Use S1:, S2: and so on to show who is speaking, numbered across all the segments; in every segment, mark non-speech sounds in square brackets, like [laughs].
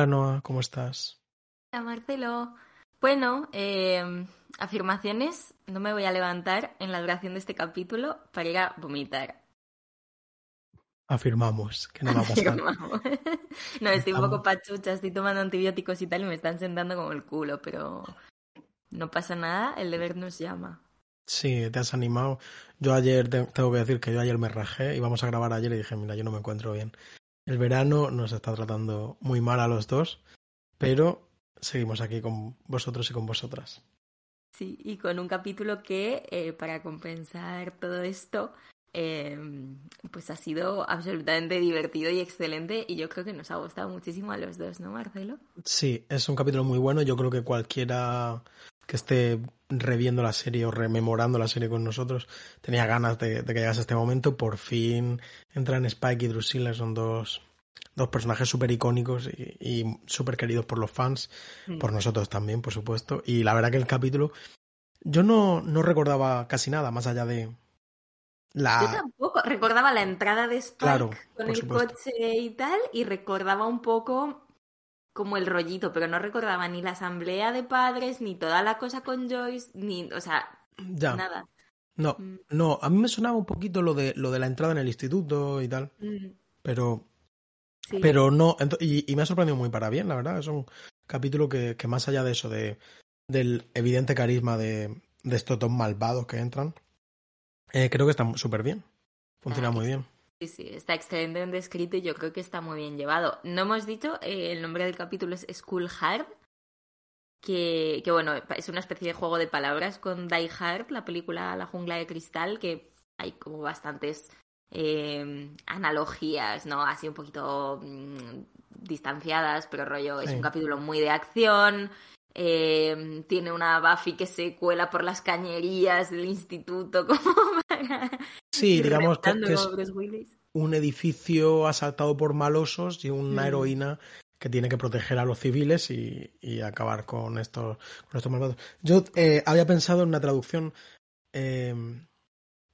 S1: Hola Noah, ¿cómo estás?
S2: Hola Marcelo. Bueno, eh, afirmaciones. No me voy a levantar en la duración de este capítulo para ir a vomitar.
S1: Afirmamos que no va a [laughs] pasar.
S2: Afirmamos. [laughs] no, estoy un poco pachucha, estoy tomando antibióticos y tal y me están sentando como el culo, pero no pasa nada, el deber nos llama.
S1: Sí, te has animado. Yo ayer, te- tengo que decir que yo ayer me rajé, íbamos a grabar ayer y dije, mira, yo no me encuentro bien. El verano nos está tratando muy mal a los dos, pero seguimos aquí con vosotros y con vosotras.
S2: Sí, y con un capítulo que, eh, para compensar todo esto, eh, pues ha sido absolutamente divertido y excelente y yo creo que nos ha gustado muchísimo a los dos, ¿no, Marcelo?
S1: Sí, es un capítulo muy bueno. Yo creo que cualquiera que esté reviendo la serie o rememorando la serie con nosotros tenía ganas de, de que llegase este momento. Por fin entran Spike y Drusilla, son dos, dos personajes súper icónicos y, y súper queridos por los fans,
S2: Mm.
S1: por nosotros también, por supuesto. Y la verdad que el capítulo, yo no, no recordaba casi nada más allá de
S2: Yo
S1: la...
S2: tampoco. Recordaba la entrada de Spike
S1: Claro,
S2: con el
S1: supuesto.
S2: coche y tal, y recordaba un poco como el rollito, pero no recordaba ni la asamblea de padres, ni toda la cosa con Joyce, ni, o sea,
S1: Ya,
S2: nada.
S1: no,
S2: Mm,
S1: no, a mí me sonaba un poquito lo de, lo de la entrada en el instituto y tal,
S2: mm,
S1: pero...
S2: sí.
S1: Pero no, y, y me ha sorprendido muy para bien, la verdad. Es un capítulo que, que más allá de eso, de, del evidente carisma de, de estos dos malvados que entran, eh, creo que está súper bien. Funciona
S2: Ah,
S1: muy bien.
S2: Sí, sí, está excelentemente escrito y yo creo que está muy bien llevado. No hemos dicho, eh, el nombre del capítulo es School Hard, que, que bueno, es una especie de juego de palabras con Die Hard, la película La jungla de cristal, que hay como bastantes eh, analogías, ¿no? Así un poquito mm, distanciadas, pero rollo, es un capítulo muy de acción. eh, tiene una Buffy que se cuela por las cañerías del instituto [laughs] como [laughs]
S1: Sí, digamos que, que es un edificio asaltado por malosos y una
S2: Mm.
S1: heroína que tiene que proteger a los civiles y, y acabar con estos, con estos malvados. Yo eh, había pensado en una traducción eh,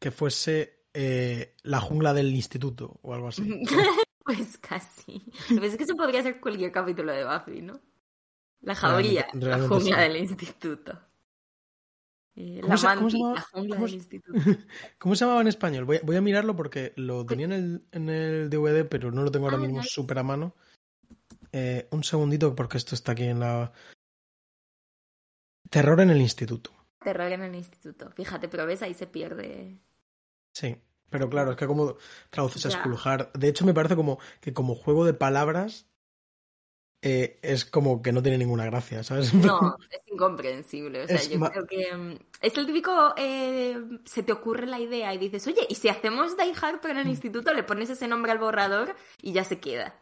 S1: que fuese eh, la jungla del instituto o algo así. [laughs]
S2: Pues casi. Pero es que eso podría ser cualquier capítulo de Buffy, ¿no? La jauría,
S1: Realmente-
S2: la jungla
S1: sí.
S2: del instituto. Eh,
S1: ¿Cómo
S2: la
S1: se- cómo se
S2: manti,
S1: llama-
S2: la jungla
S1: cómo
S2: del instituto. [laughs]
S1: ¿Cómo se llamaba en español? Voy a, voy a mirarlo porque lo tenía en el, en el DVD, pero no lo tengo ahora
S2: Ah,
S1: mismo
S2: nice.
S1: súper a mano. Eh, un segundito porque esto está aquí en la... Terror en el instituto.
S2: Terror en el instituto. Fíjate, pero ves, ahí se pierde.
S1: Sí, pero claro, es que como traduces a. School Hard. De hecho, me parece como que como juego de palabras eh, es como que no tiene ninguna gracia, ¿sabes?
S2: No, [laughs] es incomprensible. O sea,
S1: Es
S2: yo creo que mm, es el típico. eh, se te ocurre la idea y dices, oye, ¿y si hacemos Die Hard pero en
S1: Mm.
S2: el instituto? Le pones ese nombre al borrador y ya se queda.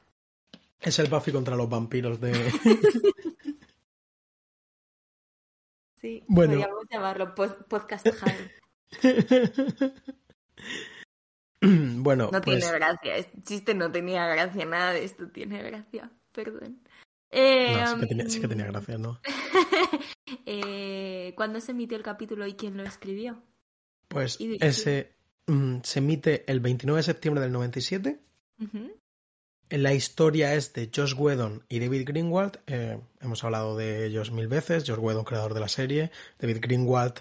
S1: Es el Buffy contra los vampiros de... [laughs]
S2: Sí, [laughs]
S1: Bueno.
S2: podríamos llamarlo podcast hard.
S1: bueno,
S2: No
S1: pues...
S2: tiene gracia, este chiste no tenía gracia, nada de esto tiene gracia, perdón. Eh,
S1: No, sí que tenía, sí que tenía gracia, ¿no? [laughs]
S2: eh, ¿Cuándo se emitió el capítulo y quién lo escribió?
S1: Pues ese mm, se emite el 29 de septiembre del 97.
S2: Ujú.
S1: La historia es de Josh Whedon y David Greenwald. Eh, hemos hablado de ellos mil veces. Josh Whedon, creador de la serie. David Greenwald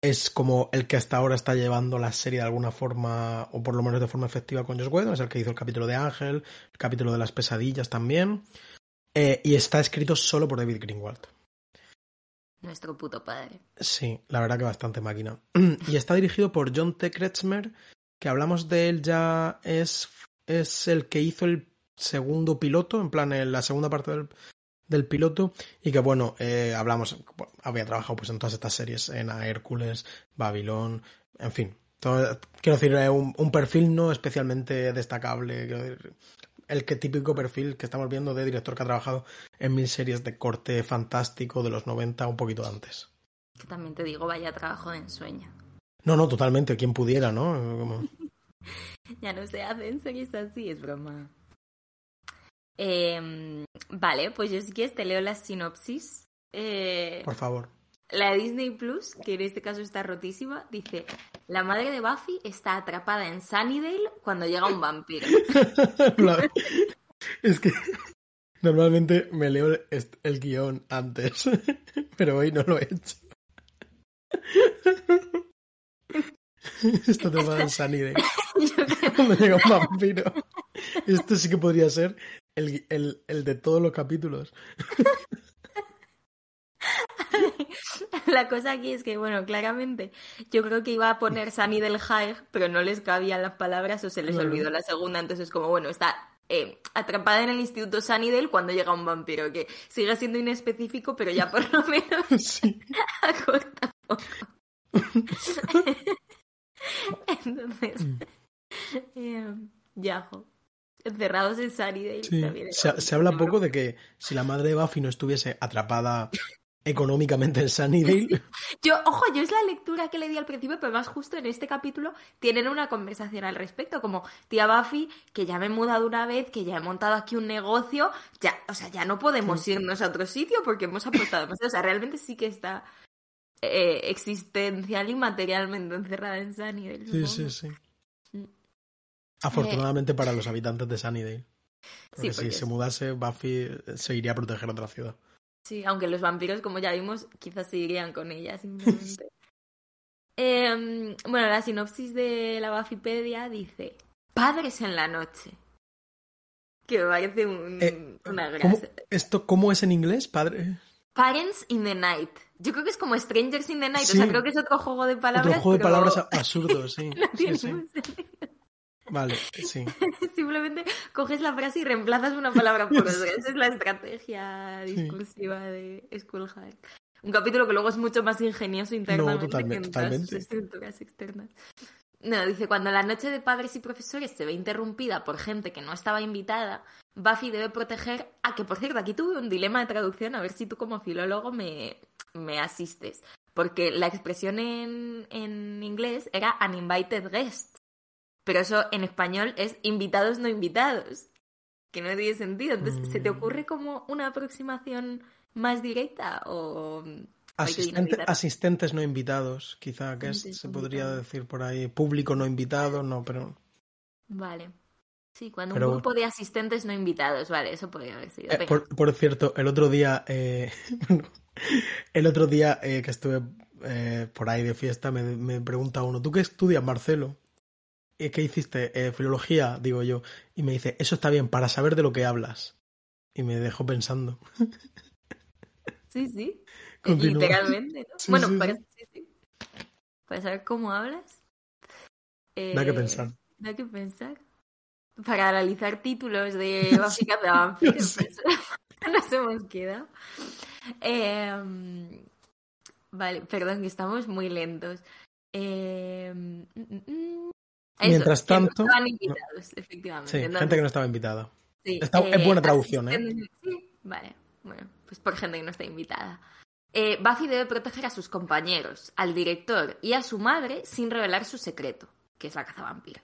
S1: es como el que hasta ahora está llevando la serie de alguna forma, o por lo menos de forma efectiva con Josh Whedon. Es el que hizo el capítulo de Ángel, el capítulo de las pesadillas también. Eh, y está escrito solo por David Greenwald.
S2: Nuestro puto padre.
S1: Sí, la verdad que bastante máquina. [clears throat] Y está dirigido por John T. Kretschmer, que hablamos de él ya, es, es el que hizo el segundo piloto, en plan, en la segunda parte del, del piloto, y que bueno, eh, hablamos, había trabajado pues en todas estas series, en Hércules, Babilón, en fin. Todo- quiero decir, eh, un, un perfil no especialmente destacable, quiero decir, el que típico perfil que estamos viendo de director que ha trabajado en mil series de corte fantástico de los 90, un poquito antes.
S2: Que también te digo, vaya trabajo de ensueño.
S1: No, no, totalmente, quien pudiera, ¿no? Como- [laughs]
S2: Ya no se hacen series así, es broma. Eh, vale, pues yo si quieres te leo la sinopsis. Eh,
S1: Por favor.
S2: La de Disney Plus, que en este caso está rotísima, dice: La madre de Buffy está atrapada en Sunnydale cuando llega un vampiro. [laughs]
S1: Es que Normalmente me leo el, guion antes, [laughs] pero hoy no lo he hecho. Esto te va a Sunnydale. Cuando llega un vampiro. Esto sí que podría ser el, el, el de todos los capítulos. [laughs]
S2: La cosa aquí es que, bueno, claramente yo creo que iba a poner Sunny del High, pero no les cabían las palabras o se les olvidó la segunda, entonces como, bueno, está eh, atrapada en el Instituto Sunnydale cuando llega un vampiro, que sigue siendo inespecífico, pero ya por lo menos [laughs]
S1: Sí. [laughs]
S2: acorta poco. Entonces, eh, encerrados en Sunnydale.
S1: Sí. Se, se habla poco de que si la madre de Buffy no estuviese atrapada económicamente en Sunnydale, [laughs]
S2: Yo, ojo, yo es la lectura que le di al principio, pero más justo en este capítulo tienen una conversación al respecto, como tía Buffy, que ya me he mudado una vez, que ya he montado aquí un negocio, ya, o sea, ya no podemos irnos a otro sitio porque hemos apostado demasiado. O sea, realmente sí que está eh, existencial y materialmente encerrada en Sunnydale.
S1: sí, sí, sí.
S2: Mm.
S1: Afortunadamente para los habitantes de Sunnydale. Porque
S2: Sí,
S1: si se mudase, Buffy se iría a proteger otra ciudad.
S2: Sí, aunque los vampiros, como ya vimos, quizás se irían con ella simplemente. [laughs] Em, bueno, la sinopsis de la Buffypedia dice: Padres en la noche. Que me parece un-
S1: Eh,
S2: una
S1: ¿Cómo,
S2: gracia.
S1: ¿Esto cómo es en inglés, padre?
S2: Parents in the Night. Yo creo que es como Strangers in the Night.
S1: Sí.
S2: O sea, creo que es otro juego de palabras.
S1: Otro juego de palabras [laughs] absurdo, sí.
S2: no
S1: sí,
S2: tiene
S1: sí. Vale, [laughs] sí.
S2: Simplemente coges la frase y reemplazas una palabra por otra. [laughs]
S1: Sí.
S2: Esa es la estrategia
S1: Sí.
S2: discursiva de School Hack. Un capítulo que luego es mucho más ingenioso internamente
S1: totalmente,
S2: que en todas sus estructuras externas. No, dice, cuando la noche de padres y profesores se ve interrumpida por gente que no estaba invitada, Buffy debe proteger... Ah, que por cierto, aquí tuve un dilema de traducción, a ver si tú como filólogo me, me asistes. Porque la expresión en, en inglés era uninvited guest. Pero eso en español es invitados no invitados. Que no tiene sentido. Entonces, ¿se te
S1: Mm.
S2: ocurre como una aproximación más directa? O
S1: Asistente- asistentes no invitados, quizá, que es- se podría decir por ahí. Público no invitado, no, pero.
S2: Vale. Sí, cuando
S1: Pero
S2: un grupo de asistentes no invitados, vale, eso podría haber sido.
S1: Eh, por cierto, el otro día, eh, [laughs] el otro día eh, que estuve eh, por ahí de fiesta, me, me pregunta uno, ¿tú qué estudias, Marcelo? ¿Y qué hiciste? "Eh, filología, digo yo. Y me dice, eso está bien, para saber de lo que hablas. Y me dejó pensando. [laughs]
S2: Sí, sí. [laughs]
S1: Continúa.
S2: Literalmente, ¿no?
S1: Sí,
S2: bueno,
S1: sí,
S2: para,
S1: sí.
S2: Para saber cómo hablas.
S1: Da que
S2: eh,
S1: pensar.
S2: Da que pensar. Para analizar títulos de [laughs] Buffy Cazavampiros,
S1: Sí.
S2: pues, nos hemos quedado. Eh, vale, perdón, que estamos muy lentos. Eh, mm, mm, mm. Eso,
S1: Mientras
S2: que no
S1: tanto-
S2: estaban invitados, efectivamente.
S1: Sí,
S2: Entonces,
S1: gente que no estaba invitada.
S2: Sí,
S1: Está- es buena traducción, ¿eh?
S2: Sí, vale. Bueno, pues por gente que no está invitada. Eh, Buffy debe proteger a sus compañeros, al director y a su madre sin revelar su secreto, que es la cazavampiros.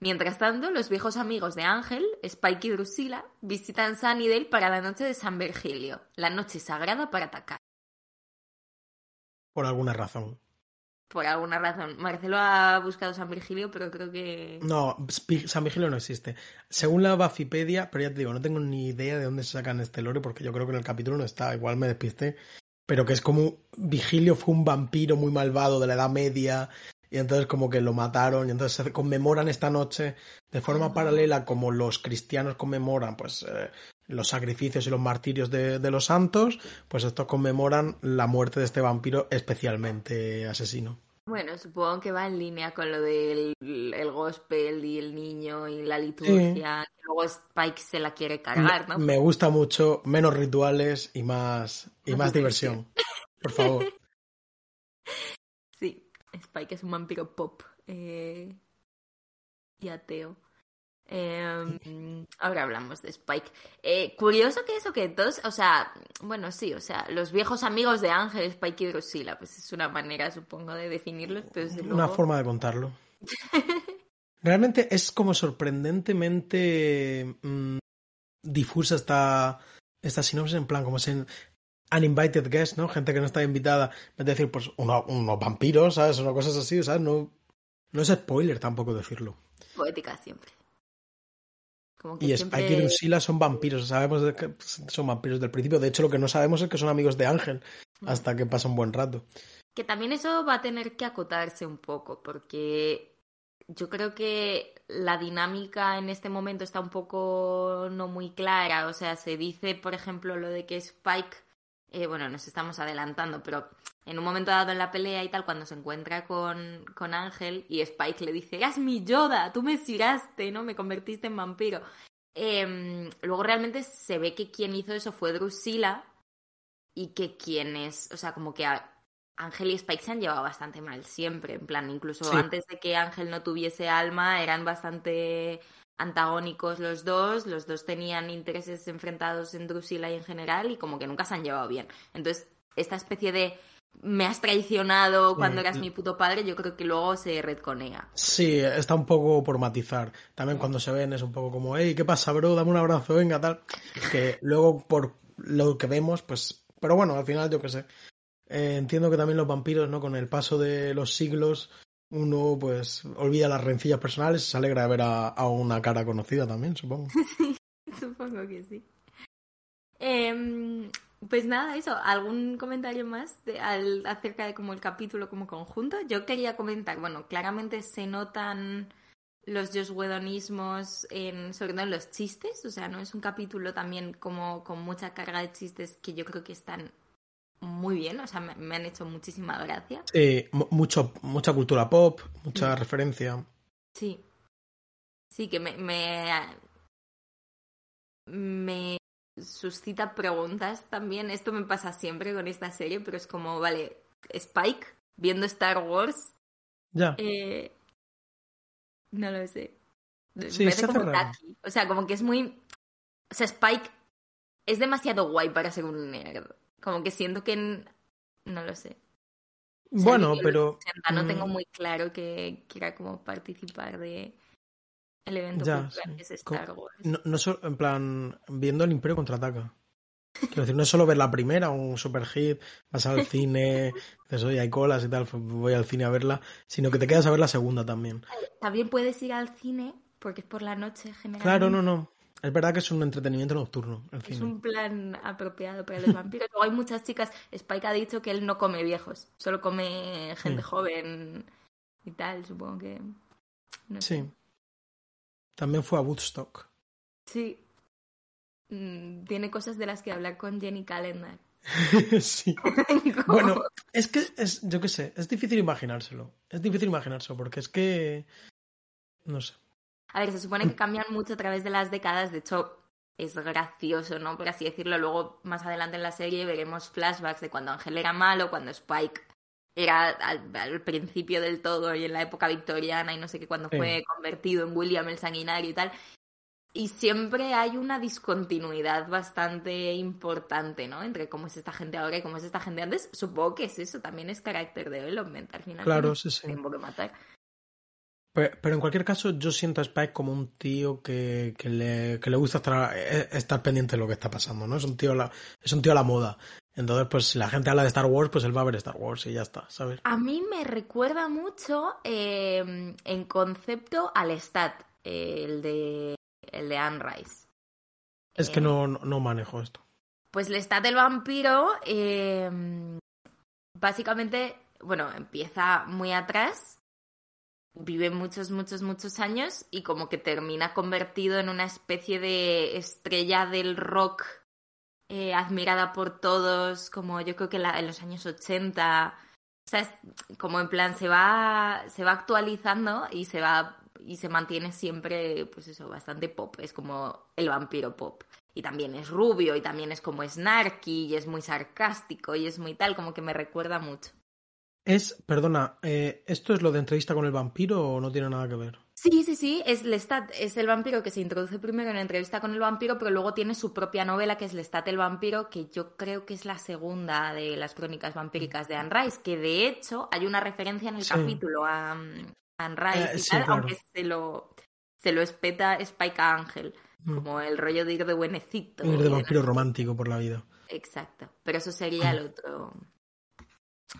S2: Mientras tanto, los viejos amigos de Ángel, Spike y Drusilla, visitan Sunnydale para la noche de San Virgilio, la noche sagrada para atacar.
S1: Por alguna razón.
S2: Por alguna razón. Marcelo ha buscado San Virgilio, pero creo que...
S1: No, San Vigilio no existe. Según la Buffypedia, pero ya te digo, no tengo ni idea de dónde se sacan este lore porque yo creo que en el capítulo no está, igual me despisté. Pero que es como Vigilio fue un vampiro muy malvado de la Edad Media y entonces como que lo mataron y entonces se conmemoran esta noche de forma
S2: Ah.
S1: paralela como los cristianos conmemoran pues eh, los sacrificios y los martirios de, de los santos, pues estos conmemoran la muerte de este vampiro especialmente asesino.
S2: Bueno, supongo que va en línea con lo del el gospel y el niño y la liturgia. que Luego Spike se la quiere cargar, ¿no?
S1: Me gusta mucho menos rituales y más y
S2: más [laughs]
S1: diversión. Por favor. [laughs]
S2: Sí, Spike es un vampiro pop eh, y ateo. Eh, ahora hablamos de Spike. Eh, curioso que eso, que todos, o sea, bueno, sí, o sea, los viejos amigos de Ángel, Spike y Drusilla, pues es una manera, supongo, de definirlos, pero
S1: Una forma de contarlo. [laughs] Realmente es como sorprendentemente mm, difusa esta, esta sinopsis en plan, como es en uninvited guest, ¿no? Gente que no está invitada. Es decir, pues uno- unos vampiros, ¿sabes? O cosas así, ¿sabes? No, no es spoiler tampoco decirlo.
S2: Poética siempre. Como que
S1: Y
S2: siempre...
S1: Spike y Drusilla son vampiros, sabemos que son vampiros del principio. De hecho, lo que no sabemos es que son amigos de Ángel
S2: Mm.
S1: hasta que pasa un buen rato.
S2: Que también eso va a tener que acotarse un poco, porque yo creo que la dinámica en este momento está un poco no muy clara. O sea, se dice, por ejemplo, lo de que Spike, eh, bueno, nos estamos adelantando, pero en un momento dado en la pelea y tal, cuando se encuentra con, con Ángel y Spike le dice, eras mi Yoda, tú me siraste, ¿no? Me convertiste en vampiro. Em, luego realmente se ve que quien hizo eso fue Drusilla y que quien es, o sea, como que a- Ángel y Spike se han llevado bastante mal siempre, en plan, incluso
S1: Sí.
S2: antes de que Ángel no tuviese alma, eran bastante antagónicos los dos, los dos tenían intereses enfrentados en Drusilla y en general, y como que nunca se han llevado bien. Entonces, esta especie de me has traicionado cuando eras mi puto padre, yo creo que luego se redconea.
S1: Sí, está un poco por matizar. También cuando se ven es un poco como, hey, ¿qué pasa, bro? Dame un abrazo, venga, tal. Que luego, por lo que vemos, pues. Pero bueno, al final, yo qué sé. Eh, entiendo que también los vampiros, ¿no? Con el paso de los siglos, uno, pues, olvida las rencillas personales se alegra de ver a, una cara conocida también, supongo. [laughs]
S2: Supongo que sí. Em, pues nada, eso. ¿Algún comentario más de- al- acerca de como el capítulo como conjunto? Yo quería comentar, bueno, claramente se notan los Josh Whedonismos en, sobre todo en los chistes, o sea, no es un capítulo también como con mucha carga de chistes que yo creo que están muy bien, o sea, me, me han hecho muchísima gracia.
S1: Mucho, mucha cultura pop, mucha referencia.
S2: Sí. Sí, que me, me, me suscita preguntas también. Esto me pasa siempre con esta serie, pero es como, vale, Spike viendo Star Wars,
S1: Ya.
S2: eh, no lo sé.
S1: Sí, se
S2: como. O sea, como que es muy... O sea, Spike es demasiado guay para ser un nerd. Como que siento que... No lo sé. O sea,
S1: Bueno, pero.
S2: 80 no tengo
S1: mm,
S2: muy claro que quiera como participar de el evento
S1: Ya,
S2: cultural que es Star Wars.
S1: No, no so- en plan, viendo el Imperio contraataca. Quiero decir, no es solo ver la primera, un super hit, vas al cine, [laughs] dices, oye, hay colas y tal, voy al cine a verla, sino que te quedas a ver la segunda también.
S2: También puedes ir al cine porque es por la noche generalmente.
S1: Claro, no, no. Es verdad que es un entretenimiento nocturno, el
S2: Es
S1: cine.
S2: un plan apropiado para los vampiros. Luego hay muchas chicas. Spike ha dicho que él no come viejos, solo come gente
S1: Mm.
S2: joven y tal. Supongo que. No
S1: Sí.
S2: sé.
S1: También fue a Woodstock.
S2: Sí. Mm, tiene cosas de las que hablar con Jenny Calendar. [laughs]
S1: sí. [laughs] Bueno, es que, es, yo qué sé, es difícil imaginárselo. Es difícil imaginárselo, porque es que. No sé.
S2: A ver, se supone que cambian mucho a través de las décadas. De hecho, es gracioso, ¿no? Por así decirlo. Luego, más adelante en la serie, veremos flashbacks de cuando Ángel era malo, cuando Spike era al, al principio del todo y en la época victoriana y no sé qué, cuando
S1: Sí.
S2: fue convertido en William el Sanguinario y tal. Y siempre hay una discontinuidad bastante importante, ¿no? Entre cómo es esta gente ahora y cómo es esta gente antes. Supongo que es eso, también es carácter development al final.
S1: Claro, sí, sí.
S2: tiempo que matar.
S1: Pero, pero en cualquier caso, yo siento a Spike como un tío que, que le, que le gusta estar, eh, estar pendiente de lo que está pasando, ¿no? Es un tío a la, es un tío a la moda. Entonces, pues si la gente habla de Star Wars, pues él va a ver Star Wars y ya está, ¿sabes?
S2: A mí me recuerda mucho eh, en concepto al Stat, eh, el de el de Anne Rice.
S1: Es que
S2: Eh,
S1: no, no, no manejo esto.
S2: Pues el Stat del vampiro, eh, básicamente, bueno, empieza muy atrás, vive muchos, muchos, muchos años y como que termina convertido en una especie de estrella del rock eh, admirada por todos, como yo creo que la- en los años 80. O sea, es como en plan se va, se va actualizando y se va y se mantiene siempre, pues eso, bastante pop. Es como el vampiro pop. Y también es rubio y también es como snarky y es muy sarcástico y es muy tal, como que me recuerda mucho.
S1: Es, perdona, eh, ¿esto es lo de entrevista con el vampiro o no tiene nada que ver?
S2: Sí, sí, sí, es Lestat, es el vampiro que se introduce primero en la entrevista con el vampiro, pero luego tiene su propia novela que es Lestat el vampiro, que yo creo que es la segunda de las crónicas vampíricas de Anne Rice, que de hecho hay una referencia en el
S1: Sí.
S2: capítulo a Anne Rice
S1: Eh,
S2: y
S1: sí,
S2: tal,
S1: claro.
S2: aunque se lo, se lo espeta Spike a Ángel,
S1: Mm.
S2: como el rollo de ir de buenecito.
S1: Ir de vampiro romántico por la vida.
S2: Exacto, pero eso sería el otro...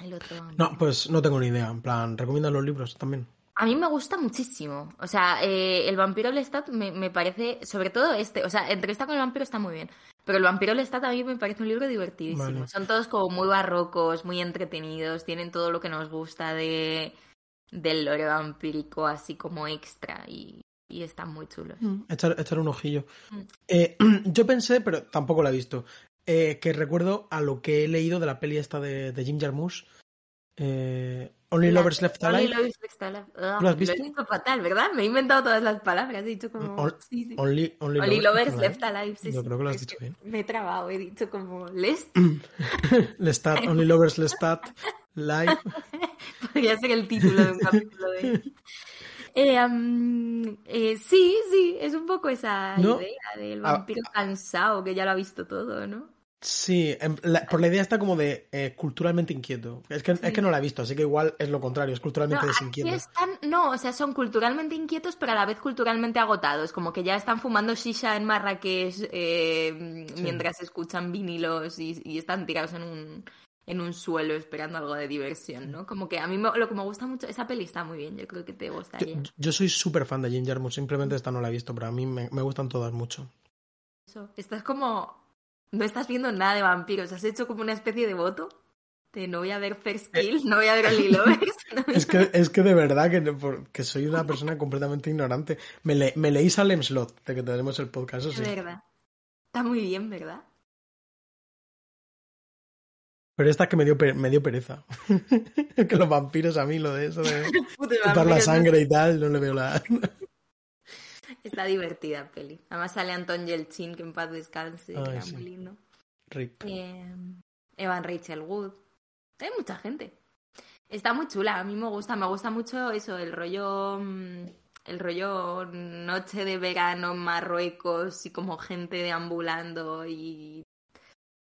S2: El otro
S1: No, pues no tengo ni idea. En plan, ¿recomiendan los libros también?
S2: A mí me gusta muchísimo. O sea, eh, el vampiro Lestat me, me parece, sobre todo este, o sea, Entrevista con el vampiro está muy bien. Pero el vampiro Lestat a mí me parece un libro divertidísimo.
S1: Vale.
S2: Son todos como muy barrocos, muy entretenidos, tienen todo lo que nos gusta de del lore vampírico así como extra y, y están muy chulos.
S1: Echar, echar un ojillo.
S2: Mm.
S1: Eh, [clears throat] yo pensé, pero tampoco la he visto, eh, que recuerdo a lo que he leído de la peli esta de, de Jim Jarmusch. Eh, Only
S2: La-
S1: Lovers Left
S2: Only
S1: Alive.
S2: Lovers Left Alive.
S1: ¿Lo has visto?
S2: he dicho fatal, ¿verdad? Me he inventado todas las palabras, he dicho como...
S1: On-
S2: sí, sí.
S1: Only, only,
S2: Only Lovers Left
S1: Alive.
S2: Alive, sí,
S1: Yo creo que lo has dicho bien.
S2: Me he trabado, he dicho como Lest. [laughs]
S1: Lestat, Only Lovers Lestat Live. [laughs]
S2: Podría ser el título de un capítulo de... [laughs] Eh, eh, sí, sí, es un poco esa
S1: ¿No?
S2: idea del
S1: Ah,
S2: vampiro cansado que ya lo ha visto todo, ¿no?
S1: Sí, em, la- por la idea está como de eh, culturalmente inquieto. Es que, es que no la he visto, así que igual es lo contrario, es
S2: No,
S1: culturalmente
S2: aquí
S1: desinquieto.
S2: están, no, o sea, son culturalmente inquietos, pero a la vez culturalmente agotados, como que ya están fumando shisha en Marrakech eh,
S1: Sí.
S2: mientras escuchan vinilos y, y están tirados en un, en un suelo esperando algo de diversión, ¿no? Como que a mí me- lo que me gusta mucho, esa peli está muy bien, yo creo que te
S1: Yo,
S2: gustaría.
S1: yo soy súper fan de Jim Jarmusch, simplemente esta no la he visto, pero a mí me, me gustan todas mucho.
S2: Eso. Estás como, no estás viendo nada de vampiros, has hecho como una especie de voto de no voy a ver First Kill, no voy a ver Only Lovers. [laughs] no
S1: Es que, es que de verdad que, que soy una persona completamente ignorante. Me, le- me leí Salem Slot, de que tenemos el podcast,
S2: Es verdad. Está muy bien, ¿verdad?
S1: Pero esta que me dio, me dio pereza. [laughs] que los vampiros a mí, lo de eso de [laughs] chupar la sangre y tal, no le veo la...
S2: Está divertida peli. Además sale Anton Yelchin, que en paz descanse, que
S1: Ay,
S2: era
S1: sí.
S2: muy lindo.
S1: Rip.
S2: Eh, Evan Rachel Wood. Hay mucha gente. Está muy chula, a mí me gusta, me gusta mucho eso, el rollo mm, el rollo noche de verano Marruecos y como gente deambulando y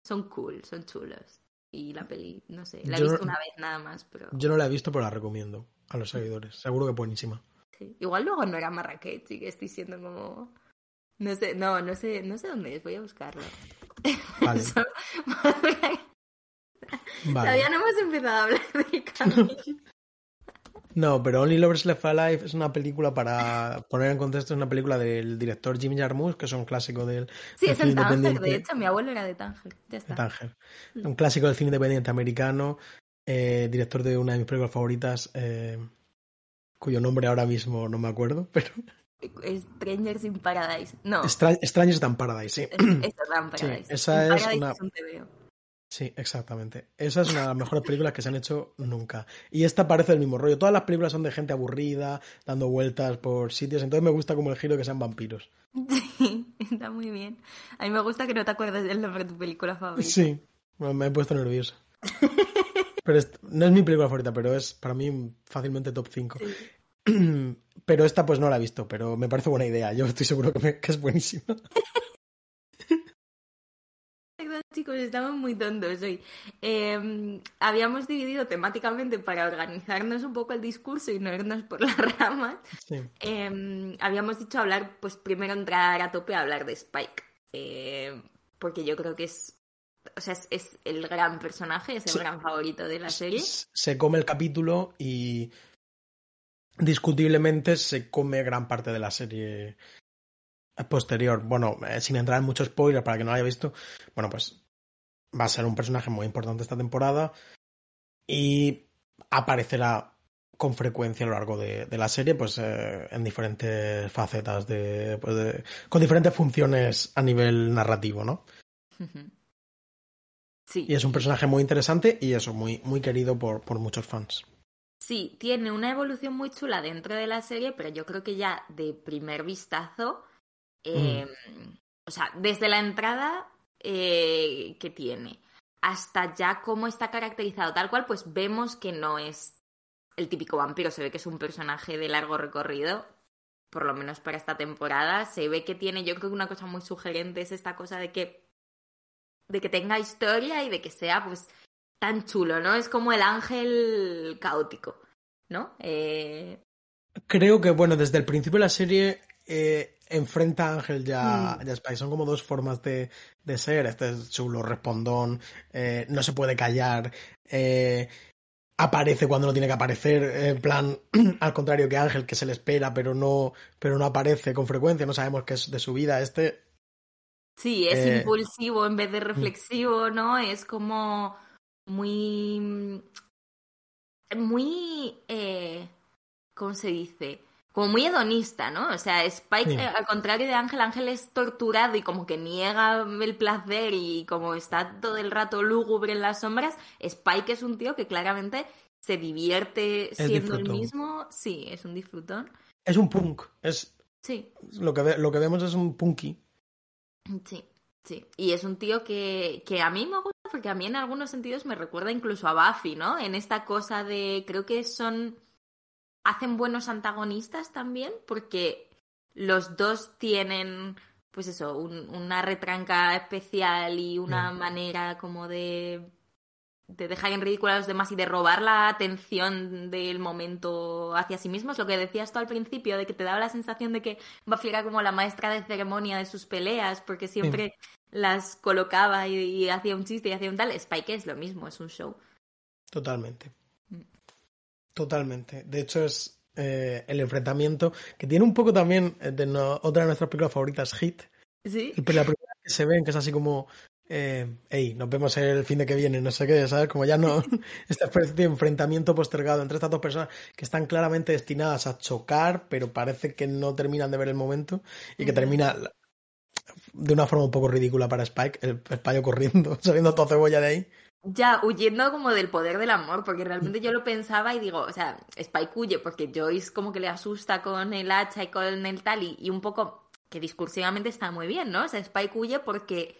S2: son cool, son chulos. Y la peli, no sé, la he
S1: no-
S2: visto una vez nada más, pero
S1: Yo no la he visto, pero la recomiendo a los seguidores. Seguro que buenísima.
S2: Sí. igual luego no era Marrakech y que estoy siendo como no sé, no, no sé, no sé dónde es, voy a buscarlo.
S1: Vale. [laughs]
S2: Todavía no hemos empezado a hablar del camino. [laughs] [laughs]
S1: No, pero Only Lovers Left Alive es una película para poner en contexto, es una película del director Jim Jarmusch, que es un clásico del,
S2: Sí,
S1: del
S2: es en Tánger, de hecho, mi abuelo era de Tánger. Ya
S1: de. Tánger. Un clásico del cine independiente americano, eh, director de una de mis películas favoritas, eh, cuyo nombre ahora mismo no me acuerdo, pero
S2: Strangers in Paradise. No,
S1: Stra- Strangers Than Paradise, sí.
S2: Than Paradise.
S1: Sí, esa
S2: In
S1: es
S2: Paradise
S1: una-
S2: es un.
S1: Sí, exactamente. Esa es una de las mejores películas que se han hecho nunca. Y esta parece el mismo rollo. Todas las películas son de gente aburrida, dando vueltas por sitios. Entonces me gusta como el giro que sean vampiros. [laughs]
S2: Sí, está muy bien. A mí me gusta que no te acuerdes del nombre de tu película favorita.
S1: Sí, me he puesto nervioso. [laughs] Pero es- no es mi película favorita, pero es para mí fácilmente top 5.
S2: Sí. [clears throat]
S1: Pero esta pues no la he visto, pero me parece buena idea. Yo estoy seguro que, me- que es buenísima.
S2: Perdón, chicos, estamos muy tontos hoy. Eh, habíamos dividido temáticamente para organizarnos un poco el discurso y no irnos por las ramas.
S1: Sí.
S2: Eh, habíamos dicho hablar, pues primero entrar a tope a hablar de Spike. Eh, porque yo creo que es. O sea, es, es el gran personaje, es el
S1: Sí.
S2: gran favorito de la serie.
S1: Se come el capítulo y discutiblemente se come gran parte de la serie posterior. Bueno, eh, sin entrar en mucho spoiler para que no lo haya visto, bueno, pues va a ser un personaje muy importante esta temporada y aparecerá con frecuencia a lo largo de, de la serie, pues eh, en diferentes facetas de, pues, de- con diferentes funciones a nivel narrativo, ¿no?
S2: Sí.
S1: Y es un personaje muy interesante y eso, muy, muy querido por, por muchos fans.
S2: Sí, tiene una evolución muy chula dentro de la serie, pero yo creo que ya de primer vistazo, eh, o sea, desde la entrada eh, que tiene hasta ya cómo está caracterizado tal cual, pues vemos que no es el típico vampiro, se ve que es un personaje de largo recorrido, por lo menos para esta temporada, se ve que tiene, yo creo que una cosa muy sugerente es esta cosa de que de que tenga historia y de que sea pues tan chulo, ¿no? Es como el ángel caótico, ¿no? Eh,
S1: Creo que, bueno, desde el principio de la serie eh, enfrenta a Ángel ya,
S2: Mm.
S1: ya Spike. Son como dos formas de, de ser. Este es chulo, respondón, eh, no se puede callar. eh, aparece cuando no tiene que aparecer, en plan, [clears throat] al contrario que Ángel, que se le espera, pero no, pero no aparece con frecuencia, no sabemos qué es de su vida. Este.
S2: Sí, es
S1: Eh,
S2: impulsivo en vez de reflexivo, ¿no? Es como muy. Muy. Eh, ¿Cómo se dice? Como muy hedonista, ¿no? O sea, Spike,
S1: Sí.
S2: eh, al contrario de Ángel, Ángel es torturado y como que niega el placer y como está todo el rato lúgubre en las sombras. Spike es un tío que claramente se divierte siendo el mismo. Sí, es un disfrutón.
S1: Es un punk. Es
S2: Sí,
S1: lo que, ve- lo que vemos es un punky.
S2: Sí, sí. Y es un tío que, que a mí me gusta porque a mí en algunos sentidos me recuerda incluso a Buffy, ¿no? En esta cosa de, creo que son, hacen buenos antagonistas también porque los dos tienen, pues eso, un- una retranca especial y una manera como de, de dejar en ridículo a los demás y de robar la atención del momento hacia sí mismos. Lo que decías tú al principio, de que te daba la sensación de que Buffy era como la maestra de ceremonia de sus peleas, porque siempre las colocaba y, y hacía un chiste y hacía un tal. Spike es lo mismo, es un show.
S1: Totalmente.
S2: Mm.
S1: Totalmente. De hecho, es eh, el enfrentamiento que tiene un poco también eh, de no- otra de nuestras películas favoritas, Hit.
S2: Sí,
S1: El- La primera que se ven, que es así como, eh, hey, nos vemos el fin de que viene, no sé qué, ¿sabes? Como ya no, esta especie de enfrentamiento postergado entre estas dos personas que están claramente destinadas a chocar, pero parece que no terminan de ver el momento y que termina de una forma un poco ridícula para Spike, el, el payo corriendo, [laughs] saliendo toda cebolla de ahí.
S2: Ya, huyendo como del poder del amor, porque realmente yo lo pensaba y digo, o sea, Spike huye porque Joyce como que le asusta con el hacha y con el tal y, y un poco que discursivamente está muy bien, ¿no? O sea, Spike huye porque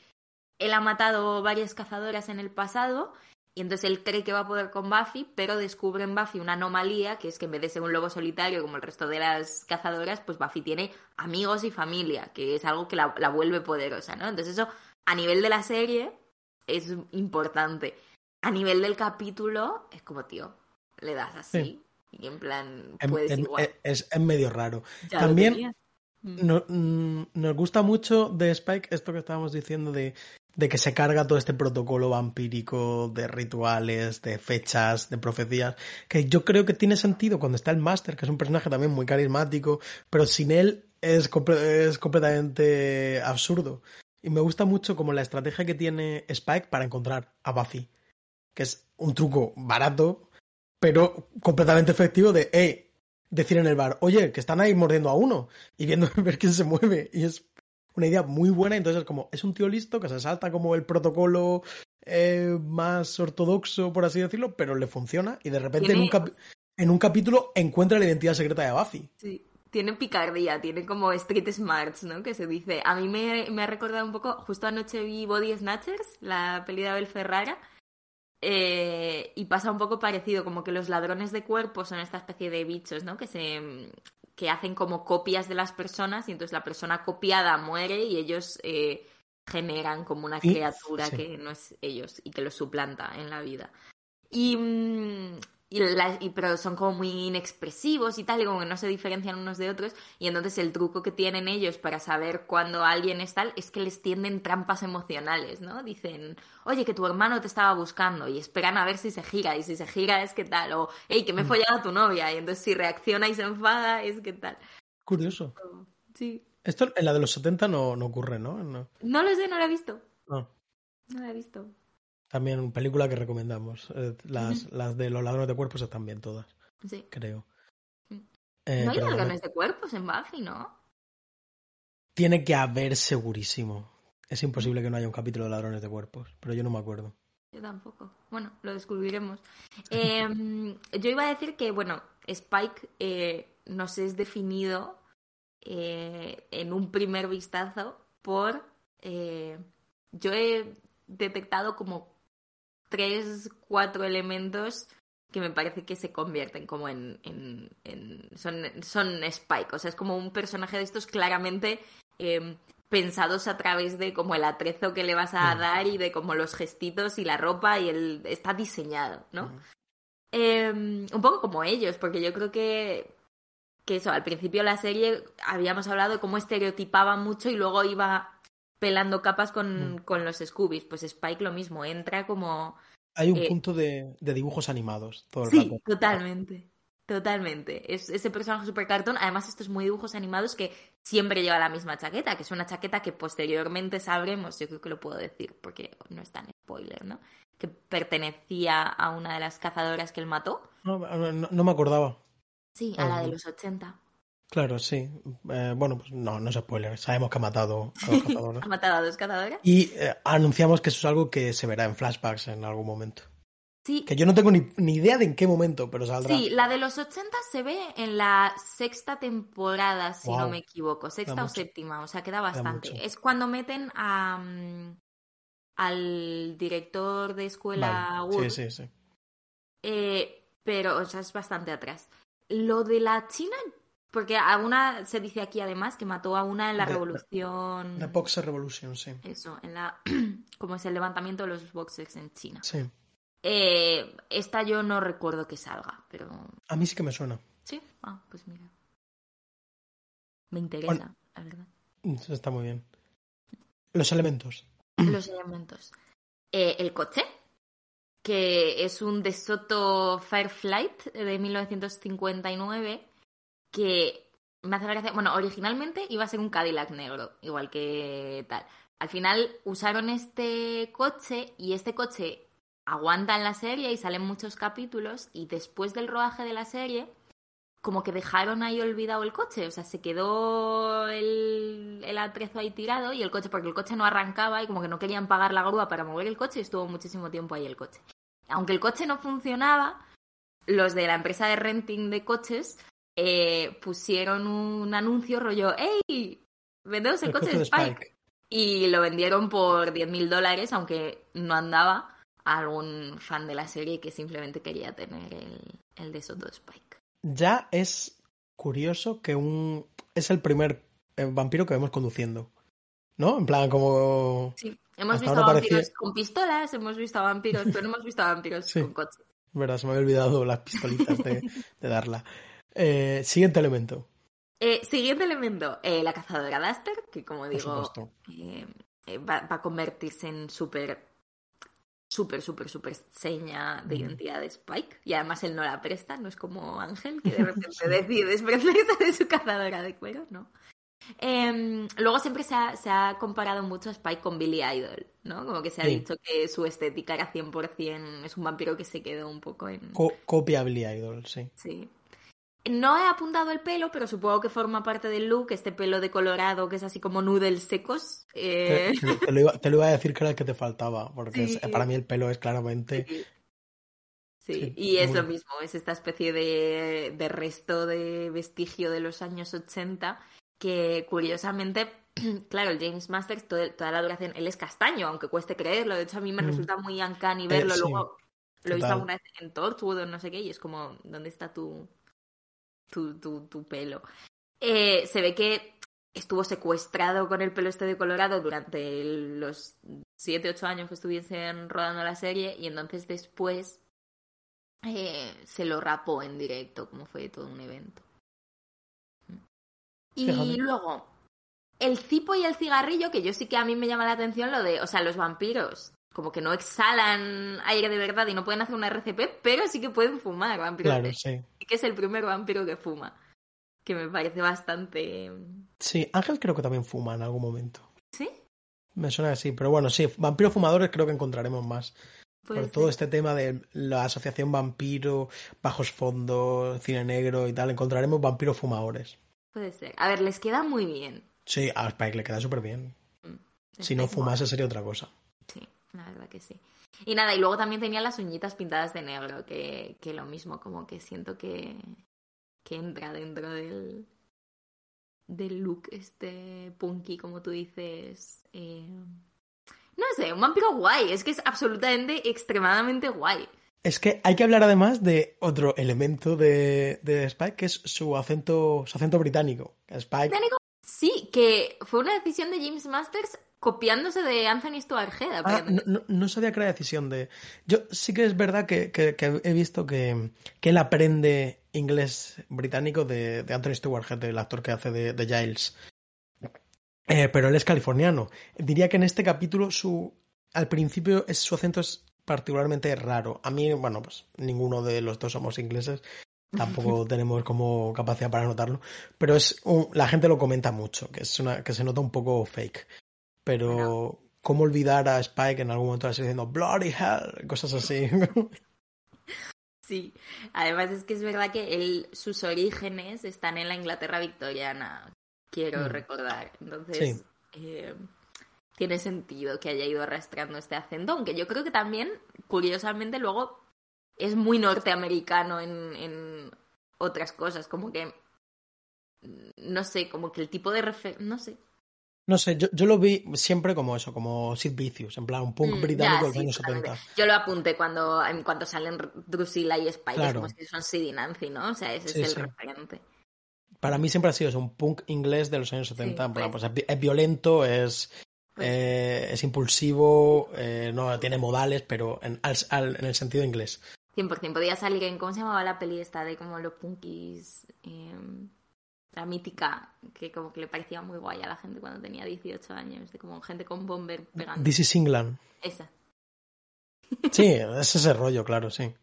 S2: él ha matado varias cazadoras en el pasado y entonces él cree que va a poder con Buffy, pero descubre en Buffy una anomalía, que es que en vez de ser un lobo solitario como el resto de las cazadoras, pues Buffy tiene amigos y familia, que es algo que la, la vuelve poderosa, ¿no? Entonces eso, a nivel de la serie, es importante. A nivel del capítulo, es como, tío, le das así
S1: Sí.
S2: y en plan,
S1: Em-
S2: puedes
S1: em-
S2: igual.
S1: es, es medio raro.
S2: Ya
S1: también-
S2: tenías. Mm.
S1: No- mm, nos gusta mucho de Spike esto que estábamos diciendo de, de que se carga todo este protocolo vampírico de rituales, de fechas, de profecías, que yo creo que tiene sentido cuando está el Master, que es un personaje también muy carismático, pero sin él es, es completamente absurdo. Y me gusta mucho como la estrategia que tiene Spike para encontrar a Buffy, que es un truco barato, pero completamente efectivo de, decir en el bar, oye, que están ahí mordiendo a uno y viendo [laughs] ver quién se mueve. Y es una idea muy buena. Entonces, es como, es un tío listo que se salta como el protocolo eh, más ortodoxo, por así decirlo, pero le funciona. Y de repente un, en un capítulo encuentra la identidad secreta de Buffy.
S2: Sí, tiene picardía, tiene como street smarts, ¿no? Que se dice. A mí me, me ha recordado un poco, justo anoche vi Body Snatchers, la peli de Abel Ferrara, eh, y pasa un poco parecido, como que los ladrones de cuerpos son esta especie de bichos, ¿no? Que se que hacen como copias de las personas y entonces la persona copiada muere y ellos eh, generan como una criatura
S1: sí.
S2: que no es ellos y que los suplanta en la vida. Y, mm, y, la- y- pero son como muy inexpresivos y tal, y como que no se diferencian unos de otros. Y entonces el truco que tienen ellos para saber cuándo alguien es tal es que les tienden trampas emocionales, ¿no? Dicen, oye, que tu hermano te estaba buscando, y esperan a ver si se gira, y si se gira es que tal, o hey, que me he follado a tu novia, y entonces si reacciona y se enfada es que tal.
S1: Curioso.
S2: Sí.
S1: Esto en la de los 70 no, no ocurre, ¿no? No.
S2: No lo sé, no lo he visto.
S1: no.
S2: No lo he visto.
S1: También una película que recomendamos. Eh, las, las de los ladrones de cuerpos están bien todas,
S2: Sí.
S1: creo.
S2: Mm.
S1: Eh,
S2: no hay ladrones de cuerpos en Buffy, ¿no?
S1: Tiene que haber segurísimo. Es imposible que no haya un capítulo de ladrones de cuerpos, pero yo no me acuerdo.
S2: Yo tampoco. Bueno, lo descubriremos. [laughs] Eh, yo iba a decir que, bueno, Spike eh, nos es definido eh, en un primer vistazo por... eh, yo he detectado como tres, cuatro elementos que me parece que se convierten como en... en- en- son, son Spike. O sea, es como un personaje de estos claramente... eh, pensados a través de como el atrezo que le vas a
S1: Mm.
S2: dar y de como los gestitos y la ropa y el está diseñado, ¿no?
S1: Mm.
S2: Eh, un poco como ellos, porque yo creo que que eso, al principio de la serie habíamos hablado de cómo estereotipaba mucho y luego iba pelando capas con,
S1: Mm.
S2: con los Scoobies. Pues Spike lo mismo, entra como
S1: Hay un
S2: Eh,
S1: punto de, de dibujos animados todo el
S2: Sí,
S1: rato.
S2: totalmente. Totalmente. Es ese personaje super cartón. Además, estos muy dibujos animados que siempre lleva la misma chaqueta, que es una chaqueta que posteriormente sabremos, yo creo que lo puedo decir porque no es tan spoiler, ¿no? Que pertenecía a una de las cazadoras que él mató.
S1: No, no- no me acordaba.
S2: Sí, a la de los 80.
S1: Claro, sí. Eh, bueno, pues no, no es spoiler. Sabemos que ha matado a los [laughs] cazadores.
S2: Ha matado a dos cazadoras.
S1: Y eh, anunciamos que eso es algo que se verá en flashbacks en algún momento.
S2: Sí,
S1: Que yo no tengo ni, ni idea de en qué momento, pero saldrá.
S2: Sí, la de los 80 se ve en la sexta temporada, si no me equivoco, sexta
S1: Queda
S2: o
S1: mucho.
S2: séptima, o sea, queda bastante. Es cuando meten a, mm, al director de escuela
S1: Vale.
S2: Wood,
S1: Sí, sí, sí.
S2: eh, pero, o sea, es bastante atrás. Lo de la China, porque a una se dice aquí además que mató a una en la
S1: De-
S2: revolución.
S1: The Boxer Revolution, sí.
S2: Eso, en la. [clears throat] como es el levantamiento de los boxers en China.
S1: Sí.
S2: Eh, esta yo no recuerdo que salga, pero
S1: A mí sí que me suena.
S2: Sí, ah, pues mira. Me interesa,
S1: Bueno.
S2: la verdad.
S1: Eso está muy bien. Los elementos. [clears throat]
S2: Los elementos. Eh, el coche, que es un De Soto Fireflight de 1959, que me hace gracia. Bueno, originalmente iba a ser un Cadillac negro, igual que tal. Al final usaron este coche y este coche aguanta en la serie y salen muchos capítulos y después del rodaje de la serie como que dejaron ahí olvidado el coche, o sea, se quedó el, el atrezo ahí tirado y el coche, porque el coche no arrancaba y como que no querían pagar la grúa para mover el coche y estuvo muchísimo tiempo ahí el coche. Aunque el coche no funcionaba, los de la empresa de renting de coches eh, pusieron un anuncio rollo, ¡Ey! Vendemos el,
S1: El
S2: coche, de Spike.
S1: Spike.
S2: Y lo vendieron por 10.000 dólares, aunque no andaba a algún fan de la serie que simplemente quería tener el, el de Soto Spike.
S1: Ya es curioso que un. Es el primer eh, vampiro que vemos conduciendo. ¿No? En plan, como.
S2: Sí, hemos
S1: Hasta
S2: visto vampiros
S1: parecía-
S2: con pistolas, hemos visto vampiros, pero no hemos visto vampiros [laughs]
S1: Sí.
S2: con coches.
S1: Verdad, se me había olvidado las pistolitas de, de darla. Eh, siguiente elemento,
S2: Eh, siguiente elemento, eh, la cazadora Duster, que como digo, eh, eh, va, va a convertirse en súper, súper, súper, súper seña de identidad de Spike. Y además él no la presta, no es como Ángel, que de [laughs] repente decide desprenderse de su cazadora de cuero, ¿no? Em, luego siempre se ha, se ha comparado mucho a Spike con Billy Idol, ¿no? Como que se ha
S1: Sí.
S2: dicho que su estética era 100%, es un vampiro que se quedó un poco en...
S1: Co- copia Billy Idol, sí.
S2: Sí. No he apuntado el pelo, pero supongo que forma parte del look, este pelo de colorado que es así como noodles secos.
S1: Te,
S2: Eh,
S1: te- te lo iba, te lo iba a decir que era el que te faltaba, porque es- para mí el pelo es claramente.
S2: sí. Sí,
S1: Sí,
S2: y es
S1: muy-
S2: lo mismo, es esta especie de, de resto de vestigio de los años 80 que curiosamente, [clears throat] claro, el James Masters todo- toda la duración, él es castaño, aunque cueste creerlo, de hecho a mí me
S1: Mm.
S2: resulta muy uncanny
S1: Eh,
S2: verlo,
S1: sí,
S2: luego lo he visto alguna vez en Torchwood o no sé qué, y es como, ¿dónde está tu, tu, tu, tu pelo? Eh, se ve que estuvo secuestrado con el pelo este de Colorado durante los 7, 8 años que estuviesen rodando la serie y entonces después eh, se lo rapó en directo, como fue todo un evento. Y
S1: Fíjate.
S2: luego, el cipo y el cigarrillo, que yo sí que a mí me llama la atención lo de, o sea, los vampiros como que no exhalan aire de verdad y no pueden hacer una RCP, pero sí que pueden fumar vampiros.
S1: Claro, sí. [laughs]
S2: Que es el primer vampiro que fuma, que me parece bastante...
S1: Sí, Ángel creo que también fuma en algún momento.
S2: ¿Sí?
S1: Me suena así, pero bueno, sí, vampiros fumadores creo que encontraremos más. Por todo este tema de la asociación vampiro, bajos fondos, cine negro y tal, encontraremos vampiros fumadores.
S2: Puede ser. A ver, les queda muy bien.
S1: Sí, a Spike le queda súper bien. Si no fumase sería otra cosa.
S2: Sí, la verdad que sí. Y nada, y luego también tenía las uñitas pintadas de negro, que, que lo mismo, como que siento que, que entra dentro del, del look este punky, como tú dices. eh, No sé, un vampiro guay, es que es absolutamente, extremadamente guay.
S1: Es que hay que hablar además de otro elemento de, de Spike, que es su acento, su acento británico. Spike,
S2: Británico, Sí, que fue una decisión de James Masters copiándose de Anthony Stuart Head.
S1: Ah, no, no- no sabía que era decisión de. Yo sí que es verdad que, que- que he visto que, que él aprende inglés británico de, de Anthony Stewart Head, el actor que hace de, de Giles. Eh, pero él es californiano. Diría que en este capítulo su al principio es, su acento es particularmente raro. A mí, bueno, pues ninguno de los dos somos ingleses, tampoco [laughs] tenemos como capacidad para notarlo, pero es un, la gente lo comenta mucho, que es una que se nota un poco fake. Pero cómo olvidar a Spike en algún momento así diciendo bloody hell, cosas así. [laughs]
S2: Sí, además es que es verdad que él, sus orígenes están en la Inglaterra victoriana, quiero
S1: Mm.
S2: recordar. Entonces,
S1: Sí.
S2: eh, tiene sentido que haya ido arrastrando este acento, aunque yo creo que también, curiosamente, luego es muy norteamericano en, en otras cosas, como que, no sé, como que el tipo de refer... no sé.
S1: No sé, yo, yo lo vi siempre como eso, como Sid Vicious, en plan un punk
S2: Mm,
S1: británico
S2: ya,
S1: de los
S2: sí,
S1: años
S2: totalmente.
S1: 70.
S2: Yo lo apunté cuando, en cuanto salen Drusilla y Spike,
S1: Claro.
S2: como si son Sid y Nancy, ¿no? O sea, ese
S1: Sí,
S2: es el
S1: sí.
S2: referente.
S1: Para mí siempre ha sido eso, un punk inglés de los años 70.
S2: Sí,
S1: en plan,
S2: pues.
S1: pues es, vi- es violento, es,
S2: Pues.
S1: eh, es impulsivo, eh, no tiene modales, pero en, al- al- en el sentido inglés.
S2: 100%. Podía salir en, ¿cómo se llamaba la peli esta de como los punkis? eh, la mítica, que como que le parecía muy guay a la gente cuando tenía 18 años, de como gente con bomber pegando.
S1: This is England.
S2: Esa.
S1: Sí, es ese rollo, claro, sí.